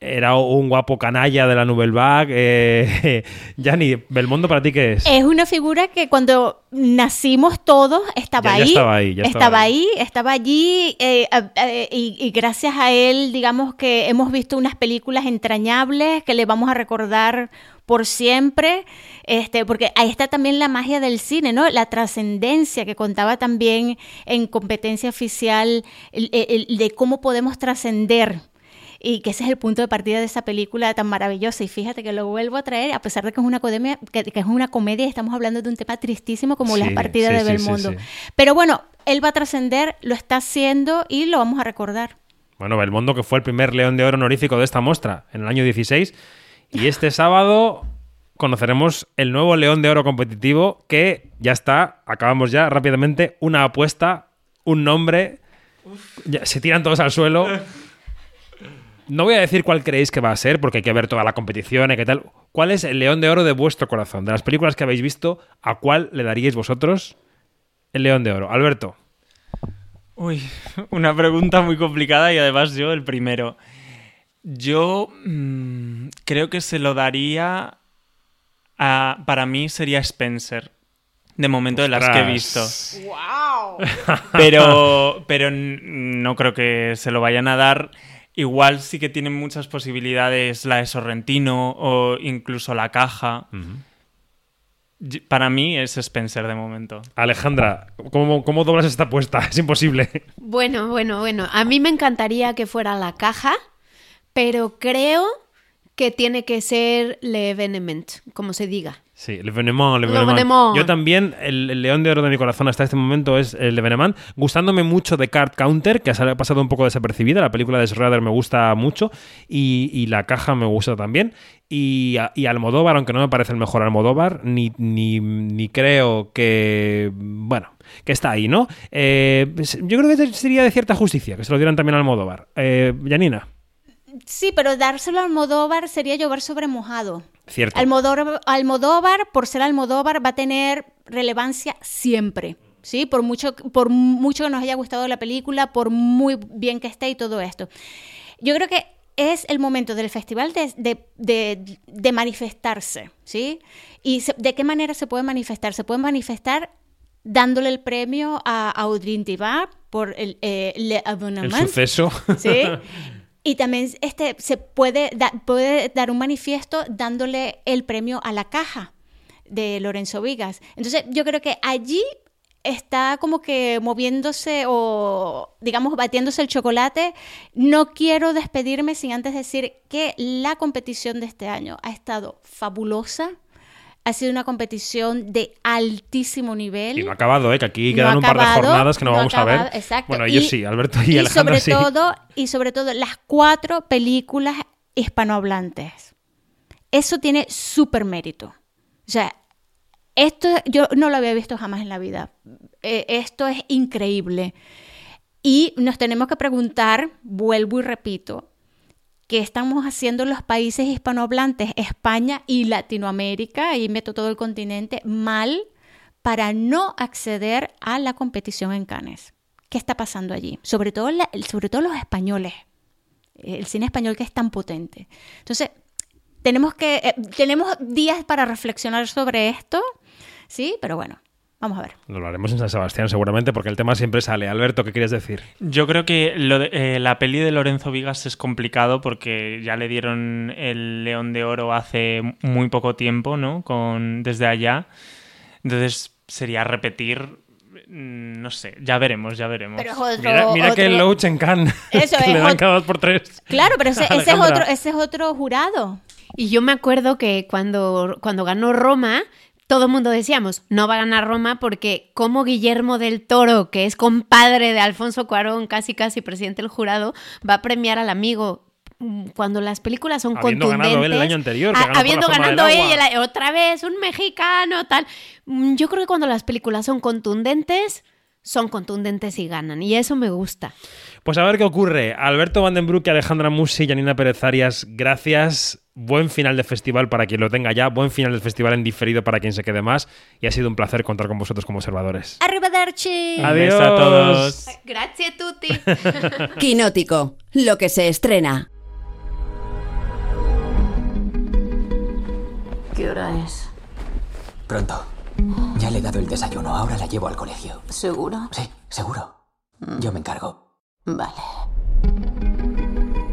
era un guapo canalla de la Nouvelle Vague. Eh, ¿Belmondo para ti qué es? Es una figura que cuando nacimos todos estaba Ya- ya ahí. estaba ahí, ya estaba ahí, estaba allí eh, eh, eh, y, y gracias a él, digamos que hemos visto unas películas entrañables que le vamos a recordar por siempre, este, porque ahí está también la magia del cine, ¿no? La trascendencia que contaba también en competencia oficial el- el- el de cómo podemos trascender y que ese es el punto de partida de esa película tan maravillosa. Y fíjate que lo vuelvo a traer, a pesar de que es una comedia, que, que es una comedia y estamos hablando de un tema tristísimo como Sí, las partidas sí, de sí, sí, Belmondo. sí. Pero bueno, él va a trascender, lo está haciendo y lo vamos a recordar. Bueno, Belmondo, que fue el primer León de Oro honorífico de esta muestra en el año 16. Y este sábado conoceremos el nuevo León de Oro competitivo que ya está, acabamos ya rápidamente, una apuesta, un nombre. Ya, se tiran todos al suelo. No voy a decir cuál creéis que va a ser, porque hay que ver toda la competición y qué tal. ¿Cuál es el León de Oro de vuestro corazón? De las películas que habéis visto, ¿a cuál le daríais vosotros el León de Oro? Alberto. Uy, una pregunta muy complicada y además yo el primero. Yo mm, creo que se lo daría a, para mí sería Spencer. De momento de las que he visto. ¡Wow! Pero, pero no creo que se lo vayan a dar. Igual sí que tienen muchas posibilidades la de Sorrentino o incluso la caja. para mí es Spencer de momento. Alejandra, ¿cómo, cómo doblas esta apuesta? Es imposible. Bueno, bueno, bueno. A mí me encantaría que fuera la caja, pero creo que tiene que ser Le Evenement, como se diga. Sí, el Venemont, el Le Venemont. Venemont. Yo también, el, el león de oro de mi corazón hasta este momento es el de Venemont. Gustándome mucho de Card Counter, que ha pasado un poco desapercibida. La película de Schrader me gusta mucho. Y, y La Caja me gusta también. Y, Almodóvar, aunque no me parece el mejor Almodóvar, ni, ni, ni creo que. Bueno, que está ahí, ¿no? Eh, yo creo que sería de cierta justicia que se lo dieran también a Almodóvar. Eh, Janina, Sí, pero dárselo a Almodóvar sería llover sobre mojado. Cierto. Almodóvar, Almodóvar, por ser Almodóvar, va a tener relevancia siempre. ¿Sí? Por mucho, por mucho que nos haya gustado la película, por muy bien que esté y todo esto. Yo creo que es el momento del festival de, de- de- de manifestarse, ¿sí? ¿Y se- de qué manera se puede manifestar? Se puede manifestar dándole el premio a Audrey Tibá por el, eh, Le El Abonnement. suceso. ¿sí? Y también este, se puede, puede dar un manifiesto dándole el premio a la caja de Lorenzo Vigas. Entonces, yo creo que allí está como que moviéndose o, digamos, batiéndose el chocolate. No quiero despedirme sin antes decir que la competición de este año ha estado fabulosa. Ha sido una competición de altísimo nivel. Y no ha acabado, ¿eh? Que aquí quedan un par de jornadas que no, vamos a ver. exacto. Bueno, ellos Y- sí, Alberto y, y Alejandra sobre sí. todo y sobre todo las cuatro películas hispanohablantes eso tiene súper mérito o sea esto yo no lo había visto jamás en la vida Eh, esto es increíble y nos tenemos que preguntar vuelvo y repito qué estamos haciendo los países hispanohablantes España y Latinoamérica y meto todo el continente mal para no acceder a la competición en Cannes ¿Qué está pasando allí? Sobre todo, sobre todo los españoles. El cine español que es tan potente. Entonces, tenemos que eh, tenemos días para reflexionar sobre esto, ¿sí? Pero bueno, vamos a ver. Lo haremos en San Sebastián seguramente porque el tema siempre sale. Alberto, ¿qué quieres decir? Yo creo que lo de- eh, la peli de Lorenzo Vigas es complicado porque ya le dieron el León de Oro hace muy poco tiempo, ¿no? Con, desde allá. Entonces sería repetir, mm, no sé, ya veremos, ya veremos. Pero es otro- Mira, mira que otro- el Loach en Cannes, Eso que es le dan cada dos por tres. Claro, pero ese, ese es otro, ese es otro jurado. Y yo me acuerdo que cuando, cuando ganó Roma, todo el mundo decíamos, no va a ganar Roma porque como Guillermo del Toro, que es compadre de Alfonso Cuarón, casi casi presidente del jurado, va a premiar al amigo. Mm, Cuando las películas son Habiendo contundentes, ganado él el año anterior, que ganó habiendo ganado agua. él el- otra vez un mexicano tal, Mm, yo creo que cuando las películas son contundentes, son contundentes y ganan y eso me gusta. Pues a ver qué ocurre. Alberto Vandenbroek Alejandra Musi y Janina Pérez Arias, gracias. Buen final de festival para quien lo tenga ya. Buen final del festival en diferido para quien se quede más. Y ha sido un placer contar con vosotros como observadores. Arrivederci. Adiós. A todos. Gracias tutti. Quinótico, lo que se estrena. ¿Qué hora es? Pronto. Ya le he dado el desayuno, ahora la llevo al colegio. ¿Seguro? Sí, seguro. Yo me encargo. Vale.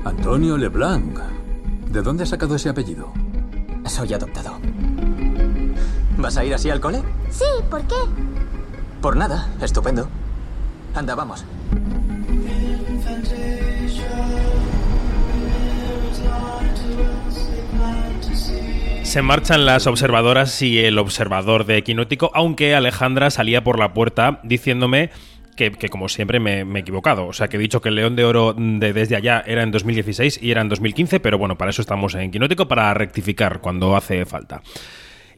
Antonio Leblanc. ¿De dónde has sacado ese apellido? Soy adoptado. ¿Vas a ir así al cole? Sí, ¿por qué? Por nada, estupendo. Anda, vamos. Se marchan las observadoras y el observador de Equinótico, aunque Alejandra salía por la puerta diciéndome que, que, como siempre me, me he equivocado. O sea, que he dicho que el León de Oro de desde allá era en 2016 y era en 2015, pero bueno, para eso estamos en Quinótico, para rectificar cuando hace falta.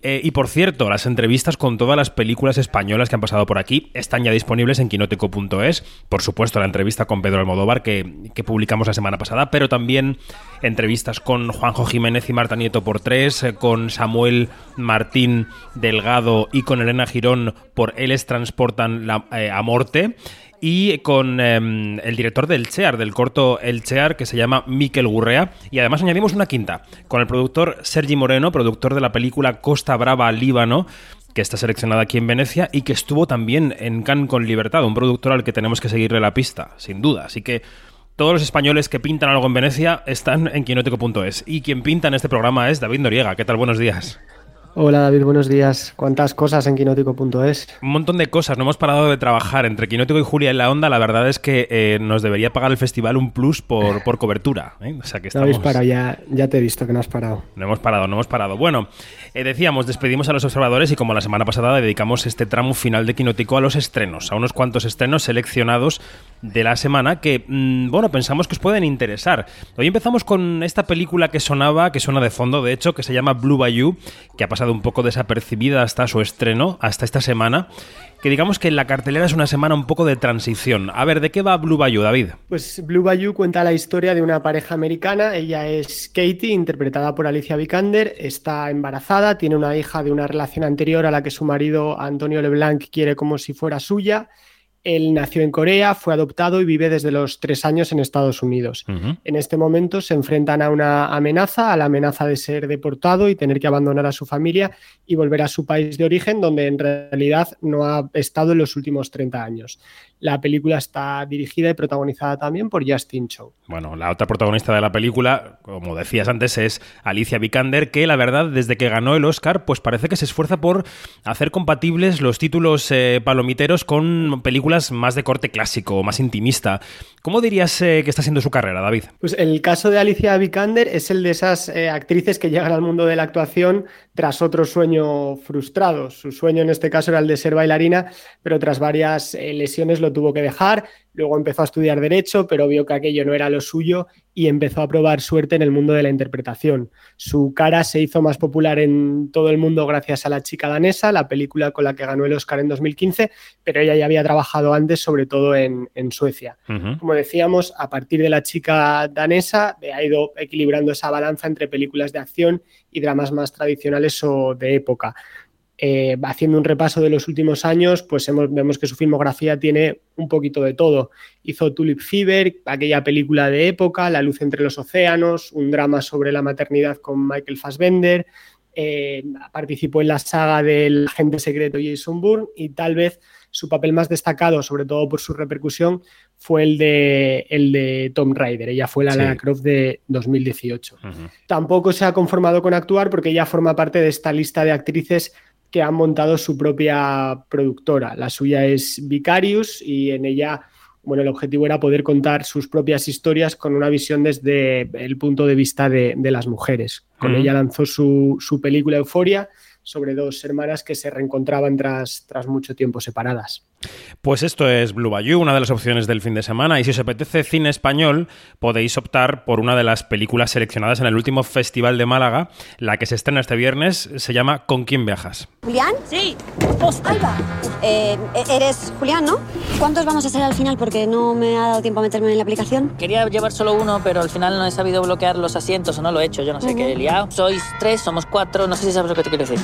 Eh, y por cierto, las entrevistas con todas las películas españolas que han pasado por aquí están ya disponibles en quinótico.es. Por supuesto, la entrevista con Pedro Almodóvar que, que, publicamos la semana pasada, pero también entrevistas con Juanjo Jiménez y Marta Nieto por tres, eh, con Samuel Martín Delgado y con Elena Girón por Eles Transportan eh, a Morte y con eh, el director del Chear, del corto El Chear, que se llama Miquel Gurrea. Y además añadimos una quinta, con el productor Sergi Moreno, productor de la película Costa Brava, Líbano, que está seleccionada aquí en Venecia y que estuvo también en Cannes con Libertad, un productor al que tenemos que seguirle la pista, sin duda. Así que todos los españoles que pintan algo en Venecia están en quinótico.es. Y quien pinta en este programa es David Noriega. ¿Qué tal? Buenos días. Hola David, buenos días. ¿Cuántas cosas en quinótico.es? Un montón de cosas, no hemos parado de trabajar. Entre Quinótico y Julia en la Onda, la verdad es que eh, nos debería pagar el festival un plus por, por cobertura. ¿eh? O sea que No estamos... habéis parado, ya, ya te he visto que no has parado. No hemos parado, no hemos parado. Bueno, eh, decíamos, despedimos a los observadores y como la semana pasada dedicamos este tramo final de Quinótico a los estrenos, a unos cuantos estrenos seleccionados de la semana que, mm, bueno, pensamos que os pueden interesar. Hoy empezamos con esta película que sonaba, que suena de fondo, de hecho, que se llama Blue Bayou, que ha pasado un poco desapercibida hasta su estreno, hasta esta semana. Que digamos que en la cartelera es una semana un poco de transición. A ver, ¿de qué va Blue Bayou, David? Pues Blue Bayou cuenta la historia de una pareja americana. Ella es Katie, interpretada por Alicia Vikander. Está embarazada, tiene una hija de una relación anterior a la que su marido Antonio LeBlanc quiere como si fuera suya. Él nació en Corea, fue adoptado y vive desde los tres años en Estados Unidos. En este momento se enfrentan a una amenaza, a la amenaza de ser deportado y tener que abandonar a su familia y volver a su país de origen, donde en realidad no ha estado en los últimos 30 años. La película está dirigida y protagonizada también por Justin Chow. Bueno, la otra protagonista de la película, como decías antes, es Alicia Vikander, que la verdad, desde que ganó el Oscar, pues parece que se esfuerza por hacer compatibles los títulos eh, palomiteros con películas más de corte clásico, más intimista. ¿Cómo dirías eh, que está siendo su carrera, David? Pues el caso de Alicia Vikander es el de esas eh, actrices que llegan al mundo de la actuación tras otro sueño frustrado. Su sueño en este caso era el de ser bailarina, pero tras varias lesiones lo tuvo que dejar. Luego empezó a estudiar Derecho, pero vio que aquello no era lo suyo y empezó a probar suerte en el mundo de la interpretación. Su cara se hizo más popular en todo el mundo gracias a La chica danesa, la película con la que ganó el Oscar en 2015, pero ella ya había trabajado antes, sobre todo en, en Suecia. Como decíamos, a partir de La chica danesa eh, ha ido equilibrando esa balanza entre películas de acción y dramas más tradicionales o de época. Eh, haciendo un repaso de los últimos años, pues hemos- vemos que su filmografía tiene un poquito de todo. Hizo Tulip Fever, aquella película de época, La luz entre los océanos, un drama sobre la maternidad con Michael Fassbender, eh, participó en la saga del agente secreto Jason Bourne y tal vez su papel más destacado, sobre todo por su repercusión, fue el de, el de Tom Raider. Ella fue la Sí. Lara Croft de 2018 tampoco se ha conformado con actuar porque ella forma parte de esta lista de actrices que han montado su propia productora. La suya es Vicarious y en ella, bueno, el objetivo era poder contar sus propias historias con una visión desde el punto de vista de, de las mujeres. Con ella lanzó su, su película Euforia sobre dos hermanas que se reencontraban tras, tras mucho tiempo separadas. Pues esto es Blue Bayou, una de las opciones del fin de semana. Y si os apetece cine español, podéis optar por una de las películas seleccionadas en el último Festival de Málaga. La que se estrena este viernes se llama ¿Con quién viajas? ¿Julián? Sí. Alba. Eh, eres Julián, ¿no? ¿Cuántos vamos a ser al final? Porque no me ha dado tiempo a meterme en la aplicación. Quería llevar solo uno, pero al final no he sabido bloquear los asientos o no lo he hecho. Yo no sé qué he liado. Sois tres, somos cuatro. No sé si sabes lo que te quiero decir.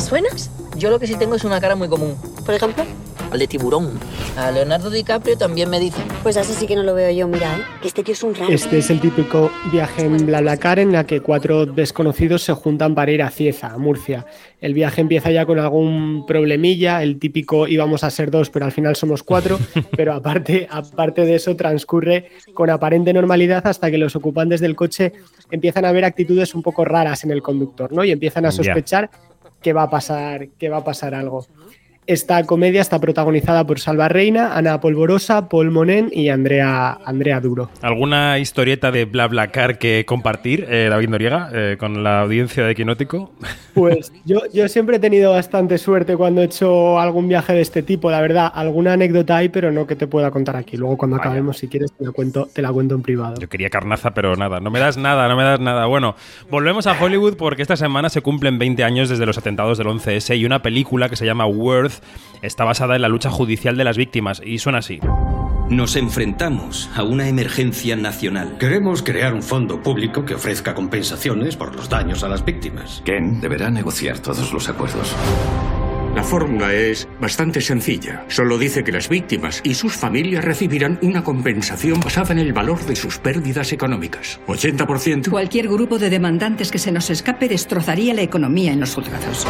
¿Me suenas? Yo lo que sí tengo es una cara muy común. Por ejemplo. Al de tiburón. A Leonardo DiCaprio también me dicen. Pues así sí que no lo veo yo, mira, ¿eh? Que este tío es un raro. Este es el típico viaje en BlaBlaCar en la que cuatro desconocidos se juntan para ir a Cieza, a Murcia. El viaje empieza ya con algún problemilla, el típico íbamos a ser dos, pero al final somos cuatro, pero aparte, aparte de eso transcurre con aparente normalidad hasta que los ocupantes del coche empiezan a ver actitudes un poco raras en el conductor, ¿no? Y empiezan a sospechar que va a pasar, que va a pasar algo. Esta comedia está protagonizada por Salva Reina, Ana Polvorosa, Paul Monen y Andrea, Andrea Duro. ¿Alguna historieta de BlaBlaCar que compartir, eh, David Noriega, eh, con la audiencia de Quinótico? Pues yo, yo siempre he tenido bastante suerte cuando he hecho algún viaje de este tipo, la verdad. Alguna anécdota hay, pero no que te pueda contar aquí. Luego cuando Vaya. acabemos, si quieres, te la cuento, te la cuento en privado. Yo quería carnaza, pero nada, no me das nada, no me das nada. Bueno, volvemos a Hollywood porque esta semana se cumplen 20 años desde los atentados del 11S y una película que se llama Worth está basada en la lucha judicial de las víctimas y suena así. Nos enfrentamos a una emergencia nacional. Queremos crear un fondo público que ofrezca compensaciones por los daños a las víctimas. Ken deberá negociar todos los acuerdos. La fórmula es bastante sencilla. Solo dice que las víctimas y sus familias recibirán una compensación basada en el valor de sus pérdidas económicas. 80%. Cualquier grupo de demandantes que se nos escape destrozaría la economía en los juzgados.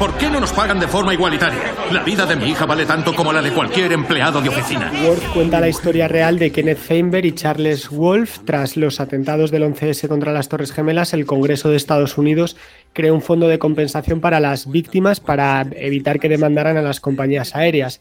¿Por qué no nos pagan de forma igualitaria? La vida de mi hija vale tanto como la de cualquier empleado de oficina. Worf cuenta la historia real de Kenneth Feinberg y Charles Wolf. Tras los atentados del 11S contra las Torres Gemelas, el Congreso de Estados Unidos creó un fondo de compensación para las víctimas para evitar que demandaran a las compañías aéreas.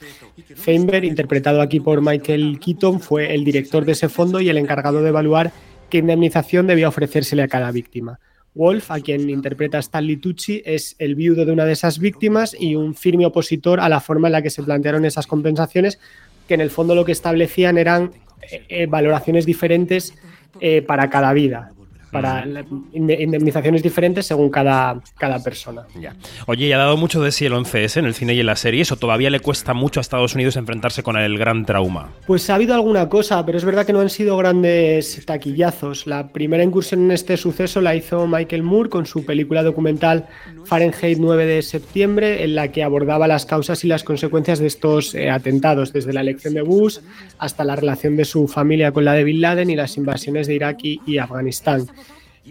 Feinberg, interpretado aquí por Michael Keaton, fue el director de ese fondo y el encargado de evaluar qué indemnización debía ofrecérsele a cada víctima. Wolf, a quien interpreta Stanley Tucci, es el viudo de una de esas víctimas y un firme opositor a la forma en la que se plantearon esas compensaciones, que en el fondo lo que establecían eran eh, eh, valoraciones diferentes eh, para cada vida para indemnizaciones diferentes según cada, cada persona. Ya. Oye, ¿y ha dado mucho de sí el 11S en el cine y en las series o todavía le cuesta mucho a Estados Unidos enfrentarse con el gran trauma? Pues ha habido alguna cosa, pero es verdad que no han sido grandes taquillazos. La primera incursión en este suceso la hizo Michael Moore con su película documental Fahrenheit 9 de septiembre, en la que abordaba las causas y las consecuencias de estos eh, atentados, desde la elección de Bush hasta la relación de su familia con la de Bin Laden y las invasiones de Irak y Afganistán.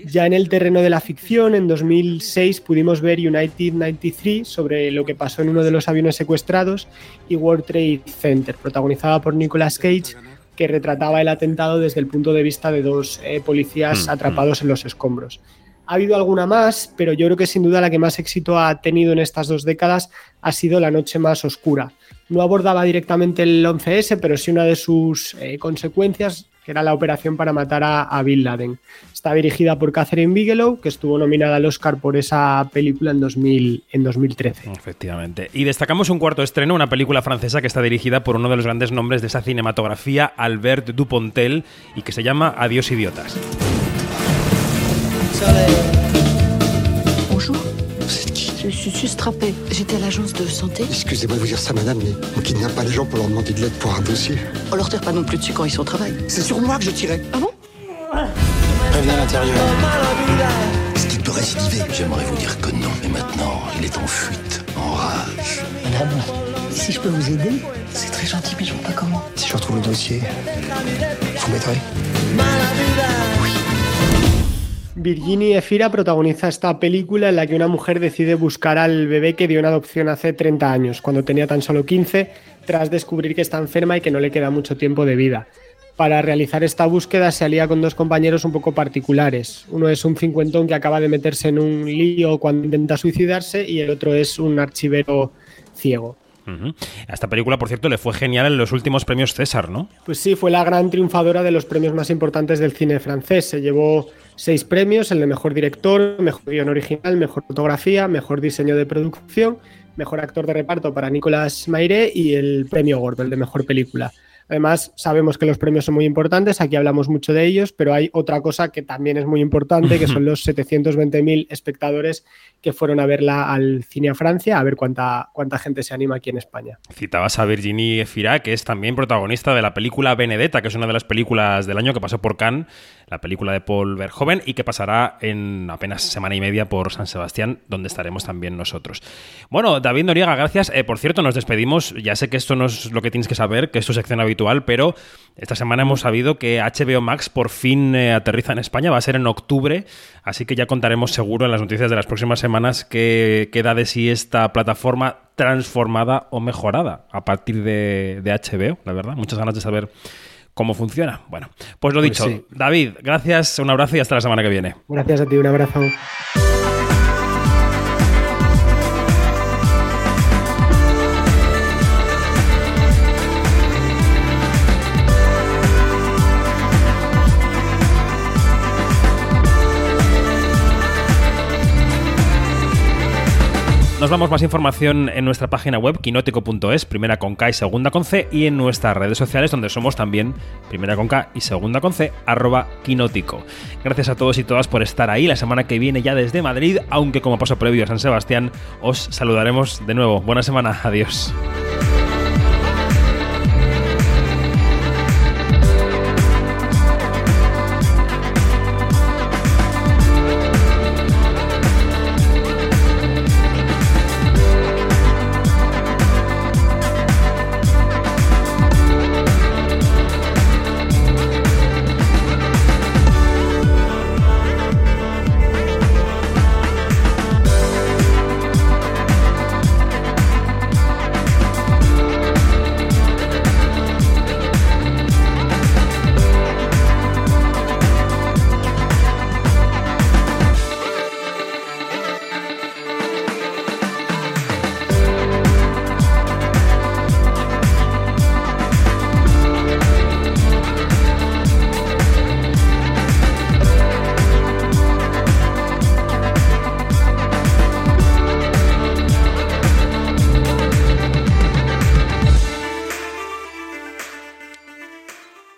Ya en el terreno de la ficción, en 2006 pudimos ver United 93 sobre lo que pasó en uno de los aviones secuestrados y World Trade Center, protagonizada por Nicolas Cage, que retrataba el atentado desde el punto de vista de dos eh, policías mm, atrapados mm. en los escombros. Ha habido alguna más, pero yo creo que sin duda la que más éxito ha tenido en estas dos décadas ha sido La Noche Más Oscura. No abordaba directamente el 11S, pero sí una de sus eh, consecuencias que era la operación para matar a, Bill Laden. Está dirigida por Catherine Bigelow, que estuvo nominada al Oscar por esa película en, 2000, en 2013. Efectivamente. Y destacamos un cuarto estreno, una película francesa que está dirigida por uno de los grandes nombres de esa cinematografía, Albert Dupontel, y que se llama Adiós idiotas. Je suis sustrappée. J'étais à l'agence de santé. Excusez-moi de vous dire ça, madame, mais on kidnappe pas les gens pour leur demander de l'aide pour un dossier. On leur tire pas non plus dessus quand ils sont au travail. C'est sur moi que je tirais. Ah bon? Prévenez à l'intérieur. Est-ce qu'il peut récidiver? J'aimerais vous dire que non, mais maintenant, il est en fuite, en rage. Madame, si je peux vous aider, c'est très gentil, mais je vois pas comment. Si je retrouve le dossier, vous m'aiderez Virginie Efira protagoniza esta película en la que una mujer decide buscar al bebé que dio en adopción hace 30 años, cuando tenía tan solo 15, tras descubrir que está enferma y que no le queda mucho tiempo de vida. Para realizar esta búsqueda se alía con dos compañeros un poco particulares. Uno es un cincuentón que acaba de meterse en un lío cuando intenta suicidarse y el otro es un archivero ciego. A esta película, por cierto, le fue genial en los últimos premios César, ¿no? Pues sí, fue la gran triunfadora de los premios más importantes del cine francés. Se llevó seis premios, el de mejor director, mejor guion original, mejor fotografía, mejor diseño de producción, mejor actor de reparto para Nicolas Maire y el premio gordo, el de mejor película. Además, sabemos que los premios son muy importantes, aquí hablamos mucho de ellos, pero hay otra cosa que también es muy importante, que son los 720.000 espectadores que fueron a verla al cine a Francia, a ver cuánta, cuánta gente se anima aquí en España. Citabas a Virginie Fira, que es también protagonista de la película Benedetta, que es una de las películas del año que pasó por Cannes, la película de Paul Verhoeven, y que pasará en apenas semana y media por San Sebastián, donde estaremos también nosotros. Bueno, David Noriega, gracias. Eh, por cierto, nos despedimos. Ya sé que esto no es lo que tienes que saber, que es tu sección habitual, pero esta semana hemos sabido que HBO Max por fin eh, aterriza en España, va a ser en octubre, así que ya contaremos seguro en las noticias de las próximas semanas qué queda de sí esta plataforma transformada o mejorada a partir de, HBO, la verdad. Muchas ganas de saber cómo funciona. Bueno, pues lo pues dicho, David, gracias, un abrazo y hasta la semana que viene. Gracias a ti, un abrazo. Nos vamos más información en nuestra página web quinótico.es, primera con K y segunda con C, y en nuestras redes sociales donde somos también primera con K y segunda con C, arroba quinótico. Gracias a todos y todas por estar ahí la semana que viene ya desde Madrid, aunque como paso previo a San Sebastián os saludaremos de nuevo. Buena semana, adiós.